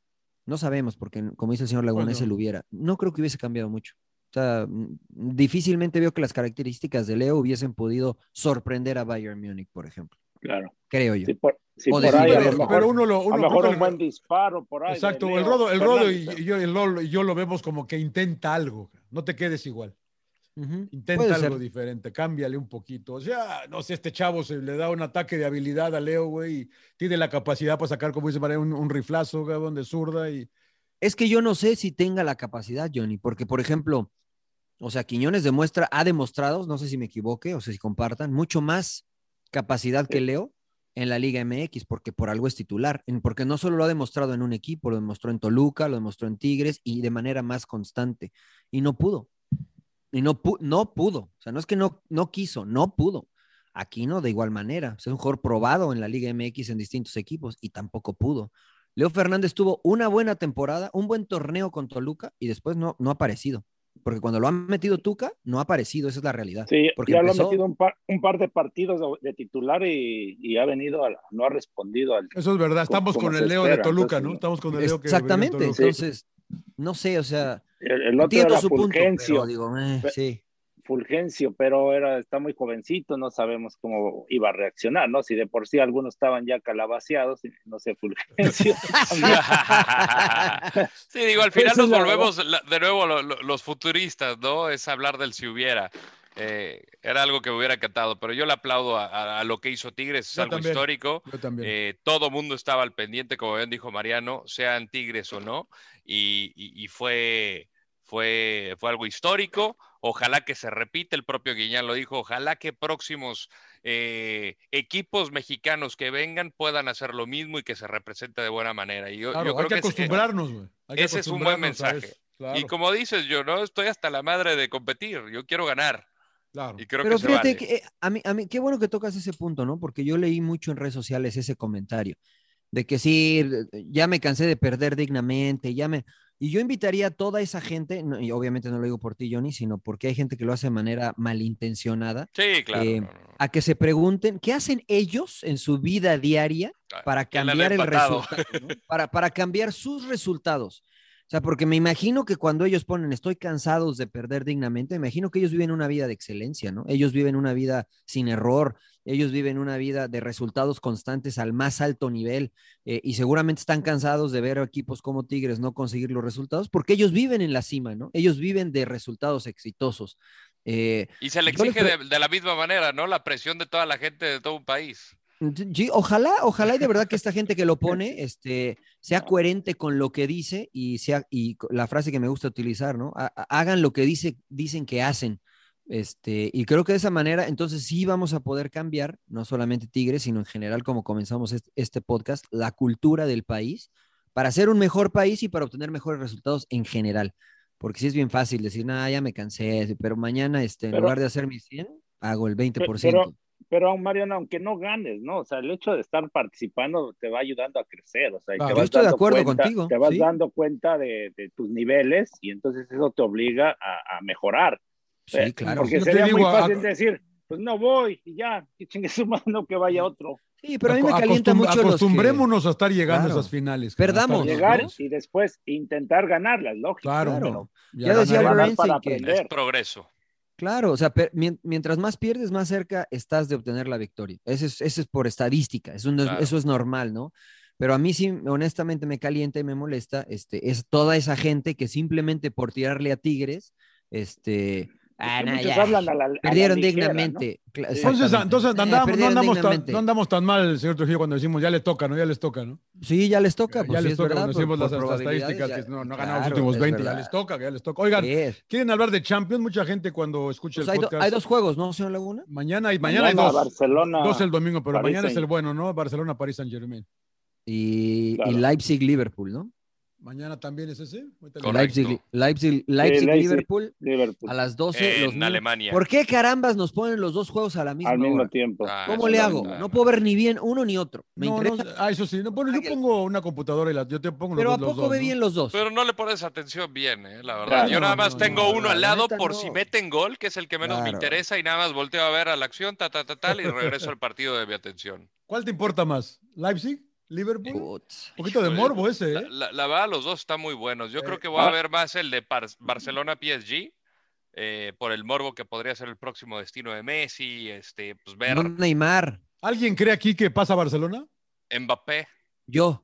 no sabemos, porque como dice el señor Lagunés, Bueno. él hubiera. No creo que hubiese cambiado mucho. O sea, mm, difícilmente veo que las características de Leo hubiesen podido sorprender a Bayern Múnich, por ejemplo. Claro. Creo yo. Si por, O por ahí, a lo mejor, Pero uno lo- a uno lo mejor un buen el- disparo por ahí. Exacto, el Leo Rodo, el Rodo y, y yo, y lo, y yo lo vemos como que intenta algo. No te quedes igual. Ujú. Intenta Puede algo ser. diferente, cámbiale un poquito. O sea, no sé, este chavo se le da un ataque de habilidad a Leo, güey, y tiene la capacidad para sacar, como dice María, un, un riflazo, cabrón, de zurda y Es que yo no sé si tenga la capacidad, Johnny, porque, por ejemplo, o sea, Quiñones demuestra, ha demostrado, no sé si me equivoque o sé si compartan, mucho más capacidad que Leo en la Liga MX, porque por algo es titular, porque no solo lo ha demostrado en un equipo, lo demostró en Toluca, lo demostró en Tigres y de manera más constante, y no pudo. Y no, pu- no pudo. O sea, no es que no, no quiso, no pudo. Aquí no, de igual manera. O sea, es un jugador probado en la Liga MX en distintos equipos y tampoco pudo. Leo Fernández tuvo una buena temporada, un buen torneo con Toluca y después no, no ha aparecido. Porque cuando lo ha metido Tuca, no ha aparecido, esa es la realidad. Sí, porque ya empezó- lo ha metido un par, un par de partidos de, de titular y, y ha venido, a la- no ha respondido al. Eso es verdad. Estamos con el Leo de Toluca, entonces, ¿no? Estamos con el Leo que Exactamente, entonces, no sé, o sea, El, el otro entiendo su punto, pero digo, eh, sí. Fulgencio, pero era, está muy jovencito, no sabemos cómo iba a reaccionar, ¿no? Si de por sí algunos estaban ya calabaceados, no sé, Fulgencio. Sí, digo, al final nos volvemos la- de nuevo lo- lo- los futuristas, ¿no? Es hablar del si hubiera. Eh, era algo que me hubiera encantado, pero yo le aplaudo a, a- a lo que hizo Tigres, es Yo algo también, histórico. Yo también. Eh, todo mundo estaba al pendiente, como bien dijo Mariano, sean Tigres o no, y, y- y fue, fue, fue algo histórico. Ojalá que se repite, el propio Guiñán lo dijo, ojalá que próximos eh, equipos mexicanos que vengan puedan hacer lo mismo y que se represente de buena manera. Y yo, Claro, yo hay creo que que es- acostumbrarnos, güey. Hay que ese es un buen mensaje. claro, Y como dices, yo no estoy hasta la madre de competir, yo quiero ganar. claro. Y creo Pero que se fíjate vale. que eh, a mí, a mí, qué bueno que tocas ese punto, ¿no? Porque yo leí mucho en redes sociales ese comentario de que sí, ya me cansé de perder dignamente, ya me... Y yo invitaría a toda esa gente, no, y obviamente no lo digo por ti, Johnny, sino porque hay gente que lo hace de manera malintencionada, Sí, claro. eh, no, no, no. a que se pregunten qué hacen ellos en su vida diaria para ¿Quién le han cambiar el resultado, para, para cambiar sus resultados. O sea, porque me imagino que cuando ellos ponen estoy cansados de perder dignamente, me imagino que ellos viven una vida de excelencia, ¿no? Ellos viven una vida sin error, ellos viven una vida de resultados constantes al más alto nivel eh, y seguramente están cansados de ver a equipos como Tigres no conseguir los resultados porque ellos viven en la cima, ¿no? Ellos viven de resultados exitosos. Eh, Y se le les exige de, de la misma manera, ¿no? La presión de toda la gente de todo un país. Ojalá, ojalá y de verdad que esta gente que lo pone este, sea coherente con lo que dice y sea y la frase que me gusta utilizar, ¿no? Ha- ha- hagan lo que dice, dicen que hacen. Este, y creo que de esa manera, entonces sí vamos a poder cambiar, no solamente Tigres, sino en general, como comenzamos este, este podcast, la cultura del país para ser un mejor país y para obtener mejores resultados en general. Porque sí es bien fácil decir, nada, ya me cansé, pero mañana, este, en Pero- lugar de hacer mis 100, hago el 20%. Pero, pero Mariano, aunque no ganes, ¿no? O sea, el hecho de estar participando te va ayudando a crecer, o sea, y Claro. te Yo vas estoy de dando acuerdo cuenta- contigo, Te vas sí. dando cuenta de, de tus niveles y entonces eso te obliga a, a mejorar. Sí, Eh, claro. Porque Yo sería muy digo, a- fácil decir, pues no voy y ya, que chingue su mano que vaya otro. Sí, pero a mí me calienta acostum- mucho los que- Acostumbrémonos a estar llegando Claro. a esas finales. Perdamos, Llegar ¿no? y después intentar ganarlas, lógico. Claro, Claro. Ya Ya decía para que- aprender. Es progreso. Claro, o sea, mientras más pierdes, más cerca estás de obtener la victoria. Eso es, eso es por estadística, eso, no es- Claro. eso es normal, ¿no? Pero a mí sí, honestamente, me calienta y me molesta, este, es toda esa gente que simplemente por tirarle a Tigres, este, ah, nah, muchos ya, hablan a la- a la perdieron ligera, dignamente. Entonces, exactamente. entonces Eh, andamos, no, andamos tan, dignamente. no andamos tan mal, señor Trujillo, cuando decimos ya les toca, ¿no? Ya les toca, ¿no? Sí, ya les toca, ya pues sí les es toca verdad. cuando por- decimos las, por las probabilidades, estadísticas ya- que no, no ha ganado los últimos es 20, ya les toca, ya les toca. Oigan, es. ¿quieren hablar de Champions? Mucha gente cuando escucha Pues el hay, do- podcast. hay dos juegos, ¿no, señor Laguna? Mañana, hay, mañana, hay dos. Barcelona, dos el domingo, pero París mañana es Saint- el bueno, ¿no? Barcelona, París, Saint Germain. Y, Claro. y Leipzig-Liverpool, ¿no? Mañana también es ese. Ahorita le- Correcto. Leipzig, Leipzig, Leipzig-Liverpool Liverpool. a las 12. los En mismos- Alemania. ¿Por qué carambas nos ponen los dos juegos a la misma al mismo hora? tiempo. Ah, ¿Cómo le no hago? No puedo ver ni bien uno ni otro. Me No, no, ah, eso sí. No, bueno, yo pongo una computadora y la, yo te pongo los pero ¿a los poco dos, ve ¿no? bien los dos? Pero no le pones atención bien, eh, la verdad. Claro, Yo nada no, más no, tengo no, uno al lado neta por no. si meten gol, que es el que menos me interesa, y nada más volteo a ver a la acción, ta, ta, ta, tal, y regreso al partido de mi atención. ¿Cuál te importa más? ¿Leipzig? ¿Liverpool? Un poquito de morbo ese, La, ¿eh? la- la verdad, los dos están muy buenos. Yo Eh, creo que voy a ah. ver más el de Par- Barcelona-PSG, eh, por el morbo que podría ser el próximo destino de Messi, este, pues ver No, Neymar, ¿Alguien cree aquí que pasa a Barcelona? Mbappé. yo.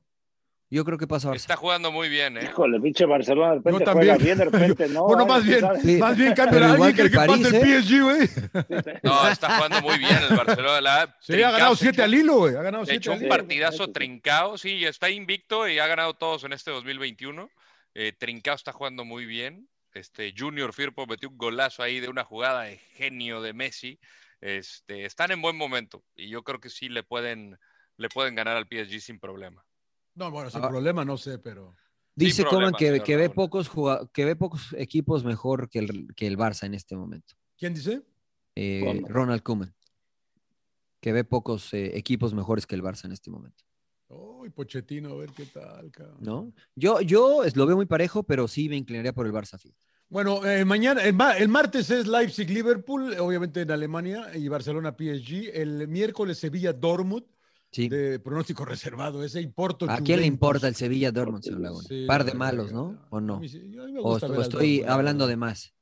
Yo creo que pasa Barça. Está jugando muy bien, ¿eh? Híjole, pinche Barcelona de repente Yo también. juega bien, de repente no. bueno, ¿eh? más bien, ¿Sabes? Sí. más bien cambia. Igual ¿Alguien que que el pasa París, el PSG, güey? No, está jugando muy bien el Barcelona. La, Sí, ha ganado Trincao siete al hilo, güey. Ha ganado siete al un partidazo sí. trincao, sí, está invicto y ha ganado todos en este 2021. Eh, trincao está jugando muy bien. Este Junior Firpo metió un golazo ahí de una jugada de genio de Messi. Este, están en buen momento y yo creo que sí le pueden, le pueden ganar al PSG sin problema. No, bueno, sin Ah. problema, no sé, pero. Dice Sin Coman problema, que, ve pocos que ve pocos equipos mejor que el, que el Barça en este momento. ¿Quién dice? Eh. Ronald Koeman. Que ve pocos eh, equipos mejores que el Barça en este momento. Uy, Pochettino, a ver qué tal, cabrón. ¿No? Yo, yo es- lo veo muy parejo, pero sí me inclinaría por el Barça. fíjate. Bueno, eh, mañana, el, el martes es Leipzig-Liverpool, obviamente en Alemania, y Barcelona-PSG. El miércoles Sevilla-Dortmund, Sí. de pronóstico reservado ese, y Porto. ¿A quién le importa el Sevilla Dortmund, señor Laguna? Sí, Par de malos. ¿no? ¿O no? A mí sí, a mí me O, gusta estoy Dortmund, hablando de más.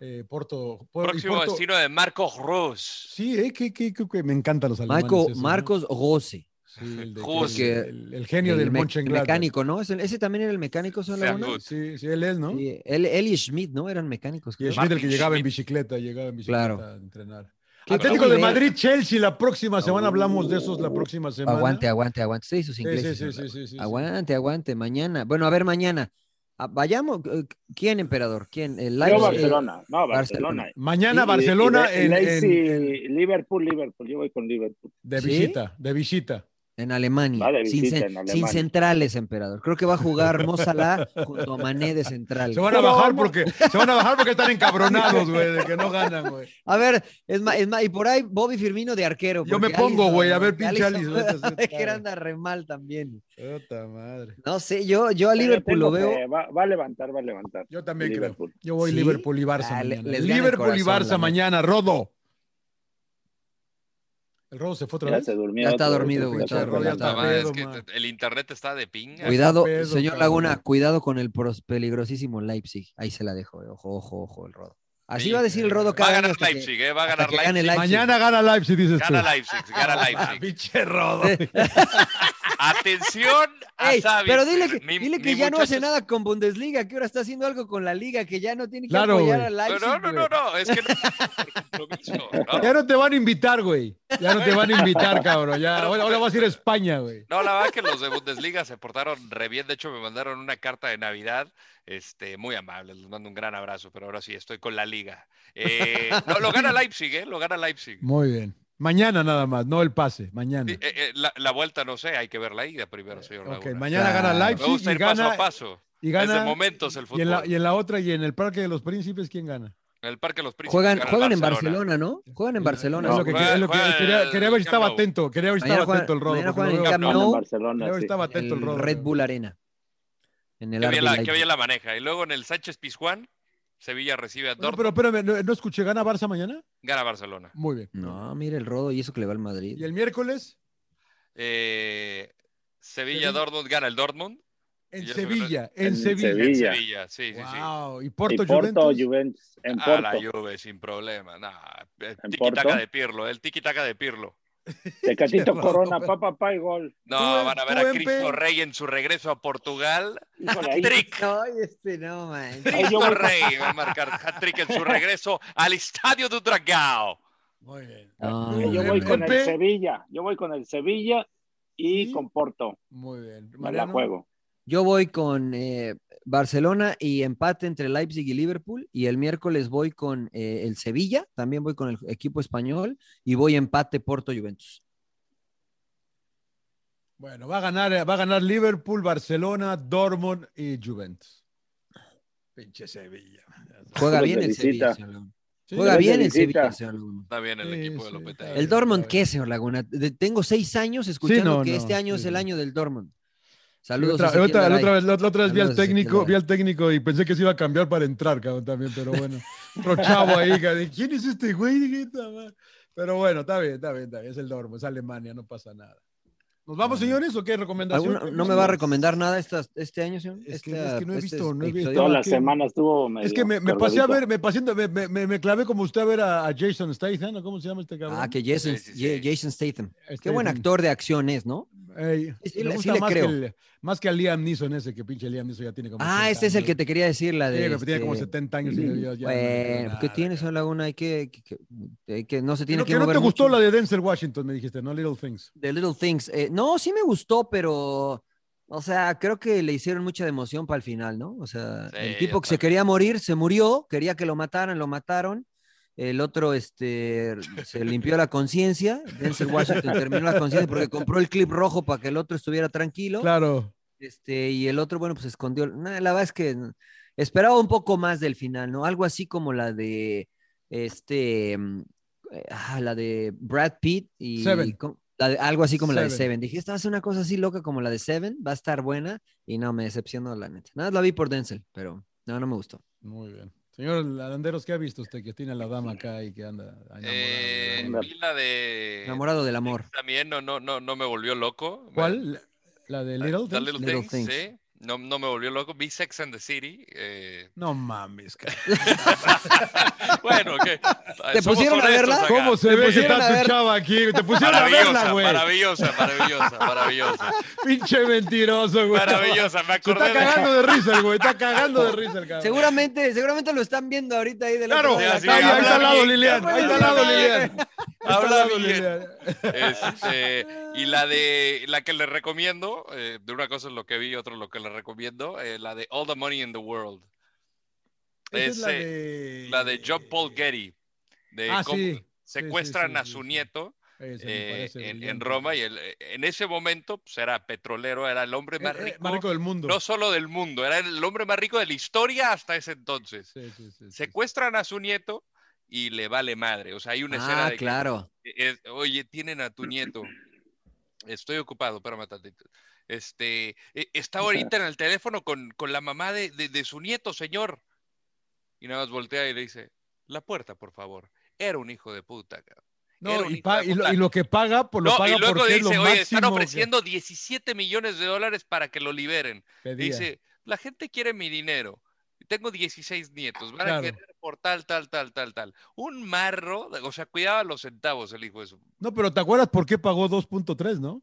Eh, Porto, Por- Próximo Porto- destino de Marcos Rus. Sí, eh, que, que- que- que me encantan los alemanes. Marco, ¿no? Marcos Rose. Sí, el, de- José. el- el genio el del me- Mönchengladbach. mecánico, ¿no? ¿Ese, ese también era el mecánico, good. Sí, sí, él es, ¿no? Sí, él, él y Schmidt, ¿no? Eran mecánicos. Y creo. Schmidt el que llegaba en bicicleta, llegaba en bicicleta Claro. a entrenar. Atlético de. Madrid, Chelsea la próxima semana, hablamos de esos la próxima semana. Aguante, aguante, aguante. Sí, sus Sí, ingleses. sí, sí, sí, sí, sí, sí. Aguante, aguante. Mañana. Bueno, a ver, mañana. Ah, Vayamos. eh, ¿Quién, emperador? ¿Quién? El Yo Leipzig, Barcelona, no, Barcelona. Barcelona. Mañana Y- Barcelona y- y en, Leipzig, en- Liverpool, Liverpool. Yo voy con Liverpool. de ¿Sí? visita, de visita. En Alemania. Va de sin, en sin centrales, emperador. Creo que va a jugar Mo Salah junto a Mané de central. Se van a bajar porque se van a bajar porque están encabronados, güey, de que no ganan, güey. A ver, es más, es más, y por ahí Bobby Firmino de arquero. Yo me pongo, güey, a ver, pinche Alisson- Alisson, vete a hacer que anda re mal también. Puta madre. No sé, yo, yo a Liverpool lo veo. Va, va a levantar, va a levantar. Yo también Liverpool. creo. Yo voy ¿Sí? Liverpool y Barça Ah, mañana. Liverpool y corazón, Barça mañana, Rodo. El Rodo se fue otra Ya vez. se durmió. Ya está dormido, el güey, está pedo, es que el internet está de pinga. Cuidado, pedo, señor cabrón. Laguna, cuidado con el peligrosísimo Leipzig. Ahí se la dejo, eh. ojo, ojo, ojo, el Rodo. Así Sí. va a decir el Rodo Va a cada año ganar hasta que- Leipzig, eh, va a ganar Leipzig. Leipzig. Mañana gana Leipzig, dices tú. Gana Leipzig, gana Ah, Leipzig. pinche Rodo. Atención a Ey, Xavi. pero dile que, Mi- dile que ya no hace nada con Bundesliga, que ahora está haciendo algo con la liga, que ya no tiene que Claro, apoyar güey. a Leipzig. No, no, no, no, es que no ¿no? Ya no te van a invitar, güey. Ya no te van a invitar, cabrón. Ya, ahora, ahora vas a ir a España, güey. No, la verdad que los de Bundesliga se portaron re bien. De hecho, me mandaron una carta de Navidad, este, muy amables. Les mando un gran abrazo, pero ahora sí estoy con la liga. Eh, no, lo gana Leipzig, ¿eh? Lo gana Leipzig. Muy bien. Mañana nada más, no el pase, mañana. Sí, eh, eh, la, la vuelta no sé, hay que ver la ida primero, señor. Ok, Laguna. mañana gana. Me Leipzig gusta y ir paso gana, a paso. y Es gana de momentos el y fútbol. en, la, y en la otra y en el Parque de los Príncipes, ¿quién gana? En el Parque de los Príncipes. Juegan, gana juegan en Barcelona. ¿no? Juegan en Barcelona. Es No, lo que, es lo que- quería, ver si estaba atento, quería ver si estaba atento el Rodo. juegan lo en veo- Camp Gana Nou. en quería Barcelona, ver si sí. estaba atento el. Red Bull Arena. En el bien, la, bien la maneja. Y luego en el Sánchez Pizjuán, Sevilla recibe a No, Dortmund, pero espérame, no, no escuché, ¿gana Barça mañana? Gana Barcelona. Muy bien. No, mire el Rodo y eso que le va al ¿Y Madrid. el miércoles? Eh, Sevilla, Sevilla. Dortmund gana el Dortmund. En Y Sevilla, en En Sevilla. En Sevilla. Sevilla, sí, sí. Wow. ¿Y Y Porto, Porto, Juventus? Juventus. En Ah, la Porto. Juve sin problema. Nah, el ¿En tiki-taka de Pirlo, el tiki-taka de Pirlo. Tecatito Qué Corona, raro. papá, pa y gol. No, van a ver a. Cristo Rey en su regreso a Portugal. Híjole, ahí- Trick. Ay, este no, man. Cristo voy- Rey va a marcar hat-trick en su regreso al Estadio do Dragao. Muy bien. No, yo voy con el Sevilla. Yo voy con el Sevilla y ¿Sí? con Porto. Muy bien. Me la Mariano. juego. Yo voy con eh, Barcelona y empate entre Leipzig y Liverpool. Y el miércoles voy con eh, el Sevilla, también voy con el equipo español y voy empate Porto Juventus. Bueno, va a ganar, va a ganar Liverpool, Barcelona, Dortmund y Juventus. Pinche Sevilla. Juega bien el Sevilla, señor. Sí, Juega bien el. Sevilla, señor Laguna. Está bien el Sí, equipo de Lopetegui. ¿El. Dortmund qué, señor Laguna? De- tengo seis años escuchando no, que no, este año sí, es el año del Dortmund. Saludos. otra, otra- la otra vez, la, la otra vez vi al técnico, vi al técnico y pensé que se iba a cambiar para entrar, cabrón, también, pero bueno. Otro chavo ahí, cabrón, ¿quién es este güey? Pero bueno, está bien, está bien, está bien, es el Dortmund, es Alemania, no pasa nada. ¿Nos vamos, señores, o qué recomendación? ¿Alguno- ¿No me va a recomendar nada esta- este año, señor? Es que- Esta- es que no he este visto, no he visto. episodio? Toda la ¿qué? semana estuvo medio Es que me, me pasé a ver, me, pasé, me, me, me- me clavé como usted a ver a, a Jason Statham, ¿no? ¿cómo se llama este cabrón? Ah, que Jason, Sí, sí, sí. Jason Statham. Qué buen actor de acción es, ¿no? Ey, Sí, le- gusta más, creo. Que el, más que a Liam Neeson ese, que pinche Liam Neeson ya tiene como Ah, 80 este es el años. que te quería decir, la Sí, de. que tiene como este, 70 años y ya- ya no Bueno, nada, ¿qué tienes, señor Laguna? Hay que, que, que- hay que- no se Que tiene no, que, que no mover te gustó mucho. la de Denzel Washington, me dijiste, ¿no? Little Things. The Little Things. Eh, no, sí me gustó, pero, o sea, creo que le hicieron mucha emoción para el final, ¿no? O sea, Sí, el tipo que se quería morir, se murió, quería que lo mataran, lo mataron. El otro, este, se limpió la conciencia. Denzel Washington terminó la conciencia porque compró el clip rojo para que el otro estuviera tranquilo. Claro. Este, y el otro, bueno, pues escondió. Nah, la verdad es que esperaba un poco más del final, ¿no? Algo así como la de este, mm, eh, ah, la de Brad Pitt y Seven. la de- algo así como la de Seven. Dije, esta va a ser una cosa así loca como la de Seven, va a estar buena y no, me decepcionó la neta. Nada, más la vi por Denzel, pero No, no me gustó. Muy bien. Señor Landeros, ¿qué ha visto usted que tiene a la dama acá y que anda enamorado? Eh, de la- vi la de. Enamorado del amor. También no, no, no, no me volvió loco. ¿Cuál? ¿La- ¿La de Little The Things? Little, Little Things, sí. No, no me volvió loco. Vi Sex and the City. eh, No mames, cara. bueno, ¿qué? ¿Te pusieron a verla? acá. ¿Cómo se ve que pusieron está tu chava aquí? Te pusieron a verla, Maravillosa, güey. maravillosa, maravillosa, maravillosa. Pinche mentiroso, güey. Maravillosa, me Se acordé está de- cagando de risa, el güey. Está cagando de risa el cabrón. Seguramente, seguramente lo están viendo ahorita ahí de la Claro, otra de la Sí, ahí, está al lado Lilian. Ahí está al lado Lilian. está Habla bien. Lilian. Este, y la de la que le recomiendo, eh, de una cosa es lo que vi, otro lo que le recomiendo, eh, la de All the Money in the World. Es la de... La de John Paul Getty. De Ah, cómo sí. Sí, sí, secuestran sí, a su sí. nieto eh, en. Roma y el- en ese momento pues, era petrolero, era el hombre más Eh, eh, rico, más rico del mundo. no solo del mundo, era el hombre más rico de la historia hasta ese entonces. Sí, sí, sí, sí. Secuestran a su nieto y le vale madre. O sea, hay una escena Ah, de que, claro. oye, tienen a tu nieto. Estoy ocupado, espérame tantito. Este, eh, está ahorita en el teléfono con, con la mamá de, de- de su nieto, señor. Y nada más voltea y le dice, la puerta, por favor. Era un hijo de puta. No, y, pa- de y, lo, puta". y lo que paga, pues lo No, paga y luego porque dice, lo oye, están que ofreciendo 17 millones de dólares para que lo liberen. pedía. Dice, la gente quiere mi dinero. Tengo 16 nietos, van a Claro. querer por tal, tal, tal, tal, tal. Un marro, o sea, cuidaba los centavos el hijo de su. No, pero ¿te acuerdas por qué pagó 2.3, no?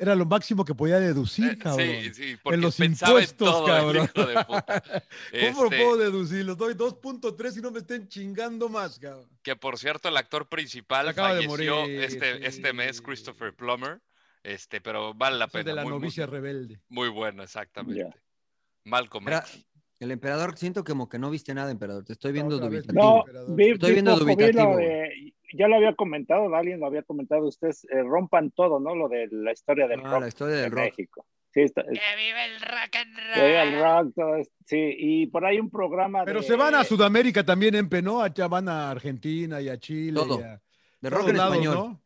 Era lo máximo que podía deducir, Eh, cabrón. Sí, sí, porque en los pensaba impuestos, en todo, el cabrón. hijo de puta. ¿Cómo lo Este, puedo deducir? Los doy 2.3 y no me estén chingando más, cabrón. Que por cierto, el actor principal Acaba de falleció morir, este, este mes. Christopher Plummer. Este, pero vale la es pena. de la muy, muy- novicia rebelde. Muy, bueno, exactamente. Ya. Malcolm X. el emperador, siento como que no viste nada, emperador. Te estoy viendo vez. dubitativo. No, vi, Estoy vi viendo poco, vi dubitativo, lo de- ya lo había comentado, alguien lo había comentado, ustedes eh, rompan todo, ¿no? Lo de la historia del Ah, rock la historia de del rock. México. Sí, está, ¡Que vive el rock and que viva el rock, todo esto. sí, y por ahí un programa Pero de- se van a Sudamérica también, Empe, ¿no? Allá van a Argentina y a Chile. Todo. y a De rock en lados, español. ¿no?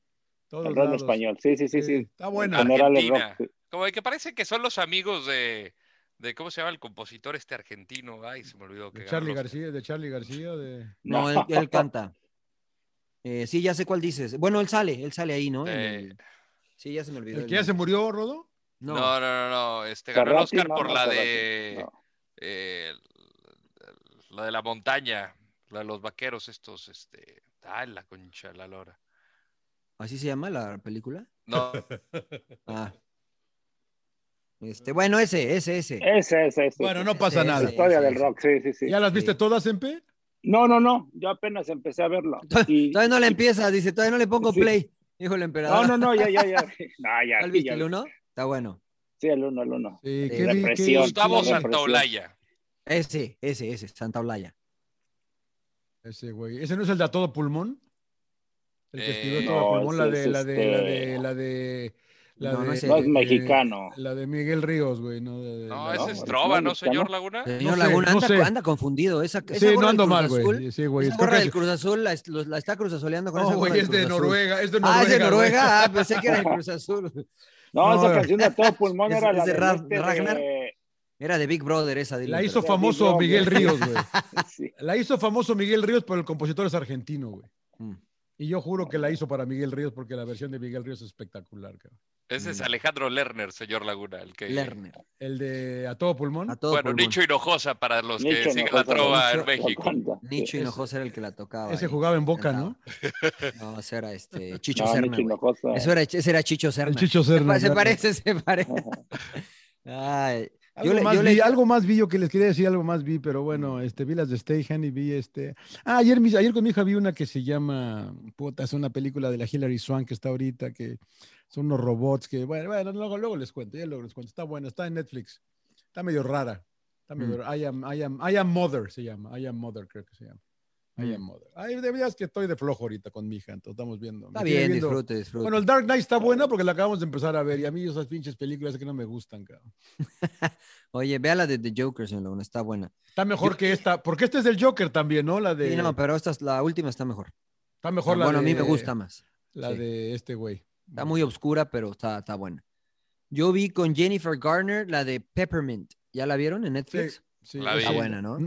Todos el rock en español, sí, sí, sí, sí. Está buena. En rock, Argentina. sí. Como de que parece que son los amigos de, de ¿cómo se llama el compositor este argentino? Ay, se me olvidó que De Charlie. García, de Charlie García, de... No, él, él canta. Eh, sí, ya sé cuál dices. Bueno, él sale, él sale ahí, ¿no? Eh, Sí, ya se me olvidó. ¿El que ya se murió, Rodo? No, No, no, no, no, Este ganó el Oscar no, por no, la de no. eh, la de la montaña, la de los vaqueros estos, este, ay, la concha la lora. ¿así se llama la película? No, Ah. Este, bueno, ese, ese, ese. Ese, ese, ese. Bueno, no pasa ese, nada. La historia ese, del rock, sí, sí, sí. ¿Ya las viste Sí. todas, Empe? No, no, no, yo apenas empecé a verlo. Y- Todavía no le empieza, dice, todavía no le pongo Sí. play. Dijo el emperador. No, no, no, ya, ya, ya. No, ya, ¿Has sí, visto ya. el uno? Está bueno. Sí, el uno, el uno. Sí, Sí, ¿qué vi- represión. qué- Gustavo Santaolalla. Ese, ese, ese, Santa Olaya. Ese güey. ¿Ese no es el de a todo pulmón? El que escribió Eh, a todo no, pulmón, la de, la de, la de, este- la de, la No, no de- es No es Eh, mexicano. La de Miguel Ríos, güey, no de- de- No, la- ese es Trova, no, ¿no, señor. Laguna? Señor sé, Laguna, no anda, sé. anda confundido. Esa, esa Sí, no ando mal, güey. Sí, güey. Esa gorra del es- Cruz Azul la, está cruzazoleando con esa No, gorra güey, del es de. Noruega, es de Noruega. Ah, es de. Noruega. Ah, pensé que era de Cruz Azul. No, No, esa canción de todo pulmón es- era es la de de, este Ragnar. de- Era de Big Brother esa. dile, La hizo famoso. Miguel Ríos, güey. sí. La hizo famoso Miguel Ríos, pero el compositor es argentino, güey. Mm. Y yo juro que la hizo para Miguel Ríos porque la versión de Miguel Ríos es espectacular, cabrón. Ese es. Alejandro Lerner, señor Laguna, el que... Lerner. El de A Todo Pulmón. A todo Bueno, pulmón. Nicho Hinojosa para los que siguen la trova Nicho en México. Nicho Hinojosa era el que la tocaba. Ese ahí. jugaba en Boca, ¿no? No, ese era este, Chicho No, Serna. Eso era, ese era Chicho Serna. El Chicho Se Serna. Se, parece, se parece. Ay, Algo, yo más yo vi, le- algo más vi yo que les quería decir, algo más vi, pero bueno, este, vi las de Stayhan y vi este. Ah, ayer, mis- ayer con mi hija vi una que se llama, puta, es una película de la Hilary Swank que está ahorita, que son unos robots que, bueno, bueno, luego, luego les cuento, ya luego les cuento. Está buena, está en Netflix. Está medio rara. Está medio Mm. rara. I am, I am, I am Mother se llama. I am Mother, creo que se llama. I am Mother. Ay, de verdad es que estoy de flojo ahorita con mi hija, entonces estamos viendo. Está bien, viendo- disfrute, disfrute. Bueno, el Dark Knight está buena porque la acabamos de empezar a ver y a mí esas pinches películas que no me gustan, cabrón. Oye, vea la de The Joker, señor Laguna, está buena. Está mejor que esta, porque este es del Joker también, ¿no? La de. Sí, no, pero esta es- la última está mejor. Está mejor la bueno, a mí de- me gusta más. La Sí. de este güey. Está muy oscura, pero está, está buena. Yo vi con Jennifer Garner la de Peppermint. ¿Ya la vieron en Netflix? Sí, La esa- vi. buena, ¿no?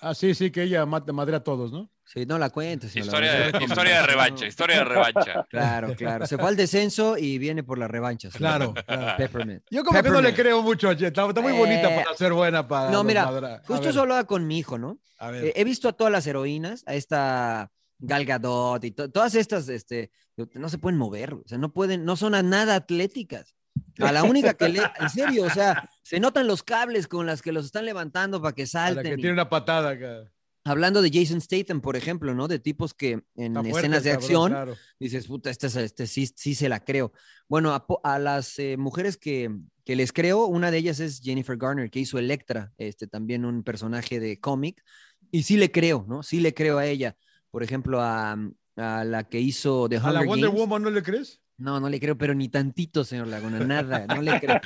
Ah, sí, sí, que ella mata madre a todos, ¿no? Sí, no la cuentes. Historia historia de revancha, historia de revancha. Claro, claro. Se fue al descenso y viene por las revanchas. Claro, claro. Peppermint. Yo como que no le creo mucho a. Está, está muy bonita Eh, para ser buena para. No, mira, madra- justo eso hablaba con mi hijo, ¿no? A ver. Eh, he visto a todas las heroínas, a esta Gal Gadot y to- todas estas, este, no se pueden mover, o sea, no pueden, no son a nada atléticas. A la única que le, en serio, o sea, se notan los cables con las que los están levantando para que a salten. que y- tiene una patada acá. Hablando de Jason Statham, por ejemplo, ¿no? De tipos que en escenas de cabrón, acción claro. dices, puta, este, es- este sí, sí se la creo. Bueno, a, a las eh, mujeres que, que les creo, una de ellas es Jennifer Garner, que hizo Electra, este, también un personaje de cómic, y sí le creo, ¿no? Sí le creo a ella. Por ejemplo, a, a la que hizo The ¿A Hunger la Wonder Games. Woman no le crees? No, no le creo, pero ni tantito, señor Laguna, nada, no le creo,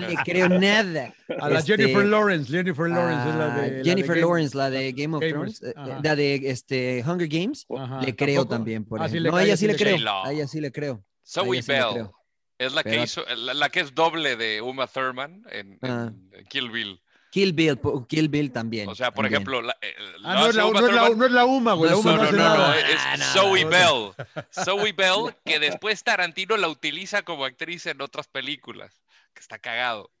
no le creo nada. A la Este, Jennifer Lawrence. Jennifer Lawrence es la a de. la de Jennifer Game- Lawrence, la de Game of Gamers, Thrones, eh, ajá. la de este, Hunger Games, Ajá, le creo ¿tampoco? también. Por Ah, sí le no, a ella sí le creo. A ella sí le creo. Zoe sí Bell creo. es la que Pero- hizo, la, la que es doble de Uma Thurman en, en Ah. Kill Bill. Kill Bill, Kill Bill también. O sea, por también. ejemplo, la, eh, Ah, no es la, Uma no es la, Thurman- no es la UMA, güey. No La es UMA No, no no, hace no, no, nada. es Ah, no, Zoe no. Bell. Zoe Bell, que después Tarantino la utiliza como actriz en otras películas, que está cagado.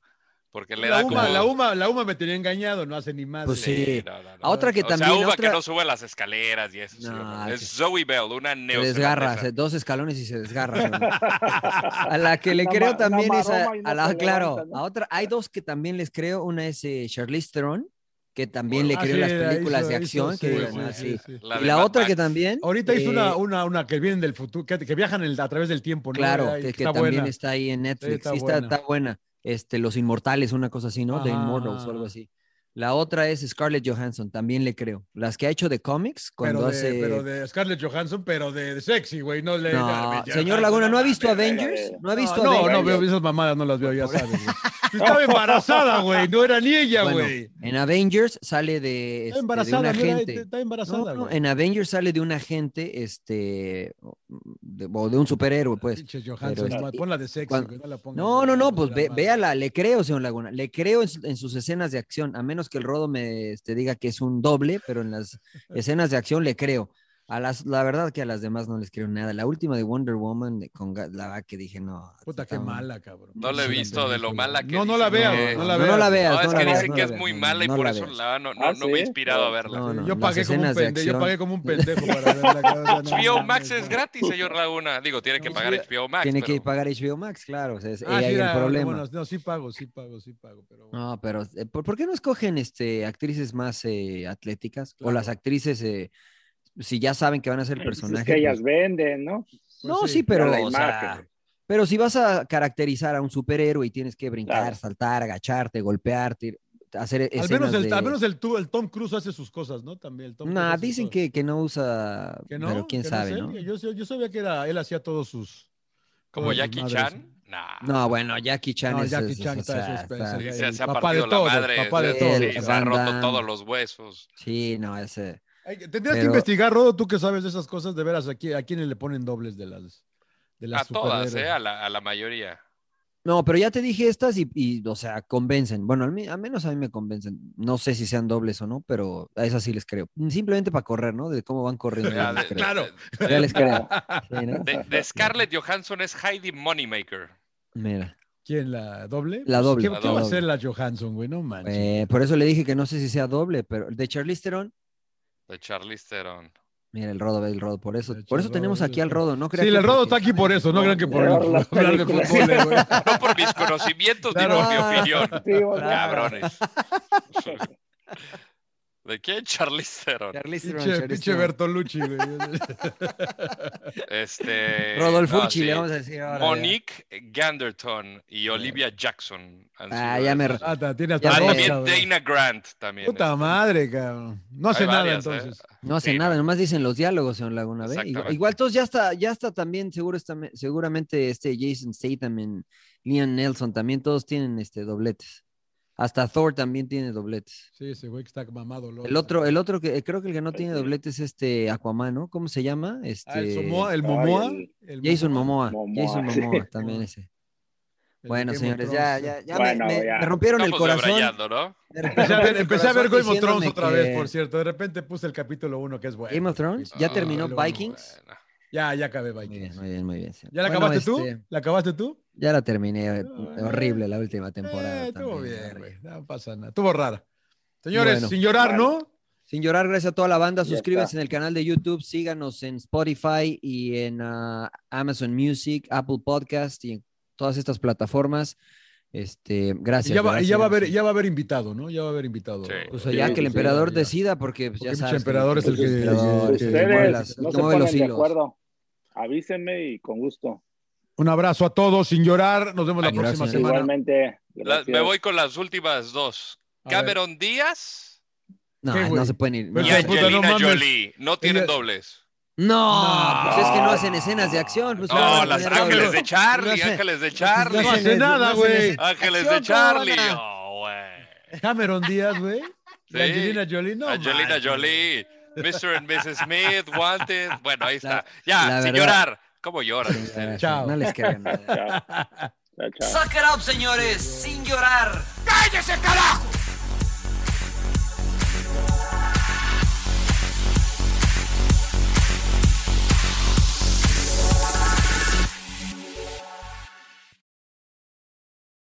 Porque le La da UMA, como... la, UMA, la UMA me tenía engañado, no hace ni más. Pues sí. no, no, no. A otra que o también. sea, Uma otra- que no sube las escaleras y eso. sí, es que- Zoe Bell, una se desgarra, se- dos escalones y se desgarra. a la que le Una creo ma- también una es a, a la, claro, a otra, hay dos que también les creo, una es eh, Charlize Theron, que también le Ah, creo sí, las la películas hizo- de hizo, acción, que sí, digan, sí, ah, sí, sí. La Y la Mad otra que también. Ahorita hizo eh, una, una, una que viene del futuro, que, que viajan el- a través del tiempo, ¿no? Claro, que, que está también buena. está ahí en Netflix. está, buena. está buena. Este, Los Inmortales, una cosa así, ¿no? The Ajá, Immortals o algo así. La otra es Scarlett Johansson, también le creo. Las que ha hecho de cómics, cuando pero, de, hace. pero de Scarlett Johansson, pero de, de sexy, güey. No, le, No, señor Laguna, ¿no ha visto Avengers? ¿No ha visto No, no, Avengers? no veo esas mamadas, no las veo, ya sabes. Estaba embarazada, güey. No era ni ella, Bueno, güey. en Avengers sale de, este, de un no agente. está embarazada, No, no, en Avengers sale de un agente, este, de, o de un superhéroe, pues. Pero Johansson, este- no, ponla de sexy, cuando- güey, no la pongas No, no, no, pues ve- véala, le creo, señor Laguna, le creo en sus escenas de acción, a menos que el rodo me este, diga que es un doble, pero en las escenas de acción le creo. A las, la verdad que a las demás no les creo nada. La última de Wonder Woman, de- con, Ga- la verdad que dije, no. Puta, qué mala, cabrón. No lo he visto de lo mala que No, no la veas, no la No, veas. no la veas. No, es que la dicen no que la es muy mala y no por la eso la, no, no, Ah, no me he inspirado a verla. No, no, Yo pagué como un pendejo, yo pagué como un pendejo para verla. HBO Max es gratis, señor Laguna. Digo, tiene que pagar HBO Max. Tiene que pagar HBO Max, claro. o sea, es Ah, ahí sí, el la- problema. bueno, no, sí pago, sí pago, sí pago, pero bueno. No, pero eh, ¿por, por qué no escogen este, actrices más eh, atléticas? O las actrices, eh, si ya saben que van a ser el Pues personaje. es que ellas pues- venden, ¿no? no, Pues sí, sí, pero, la o sea, imagen. pero si vas a caracterizar a un superhéroe y tienes que brincar, Claro. saltar, agacharte, golpearte, hacer Al menos, el, de... al menos el, el Tom Cruise hace sus cosas, ¿no? También. El Tom Cruise Nah, dicen que, que no usa, cosas. ¿Que no? pero quién ¿Que sabe, ¿no? Yo, yo sabía que era, él hacía todos sus. Como Jackie madres. Chan. Nah. No, bueno, Jackie Chan No, es... Jackie es- Chan está- es- está- Se, se ha de la madre. papá de se- todos. se, roto todos los huesos. Sí, no, ese... Tendrías que investigar, Rodo, tú que sabes de esas cosas, de veras, aquí, a quiénes le ponen dobles de las. De las A todas, superhéroes? ¿eh? A la, a la mayoría. No, pero ya te dije estas y, y, o sea, convencen. Bueno, al, mi- al menos a mí me convencen. No sé si sean dobles o no, pero a esas sí les creo. Simplemente para correr, ¿no? De cómo van corriendo. ya Ya, les de- creo. Claro. de- Ya les creo. Sí, ¿no? De, de Scarlett Johansson es Heidi Moneymaker. Mira. ¿Quién, la doble? La doble, ¿Qué, la qué va a hacer la Johansson, güey? No manches. Eh, por eso le dije que no sé si sea doble, pero de Charlize Theron, De Charlize Theron. mira el rodo, ve el rodo. Por eso, por eso tenemos aquí al rodo. No sí, crean que el Rodo está aquí por eso, no crean que por hablar de fútbol, eh. No por mis conocimientos Claro. ni por mi opinión. Sí, o sea, Cabrones. ¿De quién? Charlize Theron. Charlize Theron, Pinche, Charlize pinche Theron. Bertolucci, güey. Este. Rodolfo no, Uchi, sí. le vamos a decir ahora. ya. Monique Ganderton y Olivia Jackson. Ah, sido ya me-. Ah, tiene hasta Ah, también cabrón. Dana Grant también. Puta madre, cabrón. No hace Hay nada varias, ¿eh? entonces. No hace Sí, nada, no. nomás dicen los diálogos, señor Laguna, ¿ve? Igual, igual todos ya está, ya está también, seguro está, seguramente este Jason Statham en Liam Nelson, también todos tienen este dobletes. Hasta Thor también tiene dobletes. Sí, ese güey que está mamado. loco. El otro, el otro que creo que el que no tiene dobletes es este Aquaman, ¿no? ¿Cómo se llama? Este Ah, el, Somoa, el Momoa. El Jason Momoa. Momoa, Jason sí. Momoa, también ese. Bueno, señores, ya, ya, ya, Bueno, me, me- ya. me rompieron el corazón. Empecé a ver, empecé a ver corazón Game of Thrones otra vez, que por cierto. De repente puse el capítulo 1, que es bueno. Game of Thrones, ya Ah, terminó Vikings. Bueno. Ya, ya acabé Muy bien, Vikings. muy bien, muy bien. ¿Ya la Bueno, acabaste tú? este, ¿La acabaste tú? Ya la terminé. eh, Ah, horrible la última temporada. Eh, estuvo bien, güey. No pasa nada. Estuvo rara. Señores, Bueno. sin llorar. ¿no? Sin llorar, gracias a toda la banda. Suscríbanse en el canal de YouTube, síganos en Spotify y en ah, Amazon Music, Apple Podcast y en todas estas plataformas. Este, Y gracias. ya, va, y ya va a haber, ya va a haber invitado, ¿no? Ya va a haber invitado. Sí. Pues Sí, ya que el emperador decida, porque pues, ya sabes. pinche emperador es el que- emperador que- es el que- que mueve Ustedes las- no que se mueve los ponen de hilos. acuerdo. Avísenme y con gusto. Un abrazo a todos, sin llorar. Nos vemos la próxima semana. Igualmente. La- me voy con las últimas dos. A ver. Cameron Díaz No, ¿Qué, no se pueden ir. Pues y No, no Angelina mames. Jolie. No tienen Ella- dobles. no, pues es que no hacen escenas de acción. Pues, No, ¿cómo van a las ángeles de Charlie, No ángeles de No Charlie. hace hacen- nada, güey. Ángeles de acción, ¿cómo van Charlie. Oh, güey. Cameron Díaz, güey. Sí. Angelina Jolie, no. Angelina. Jolie, Mr. and Mrs. Smith, Wanted. Bueno, ahí está. La- ya, la sin verdad- llorar. ¿Cómo lloran ustedes? Chao. No les crean nada. Chao. Chao, chao. Suck it up, señores, sin llorar. ¡Cállese, carajo!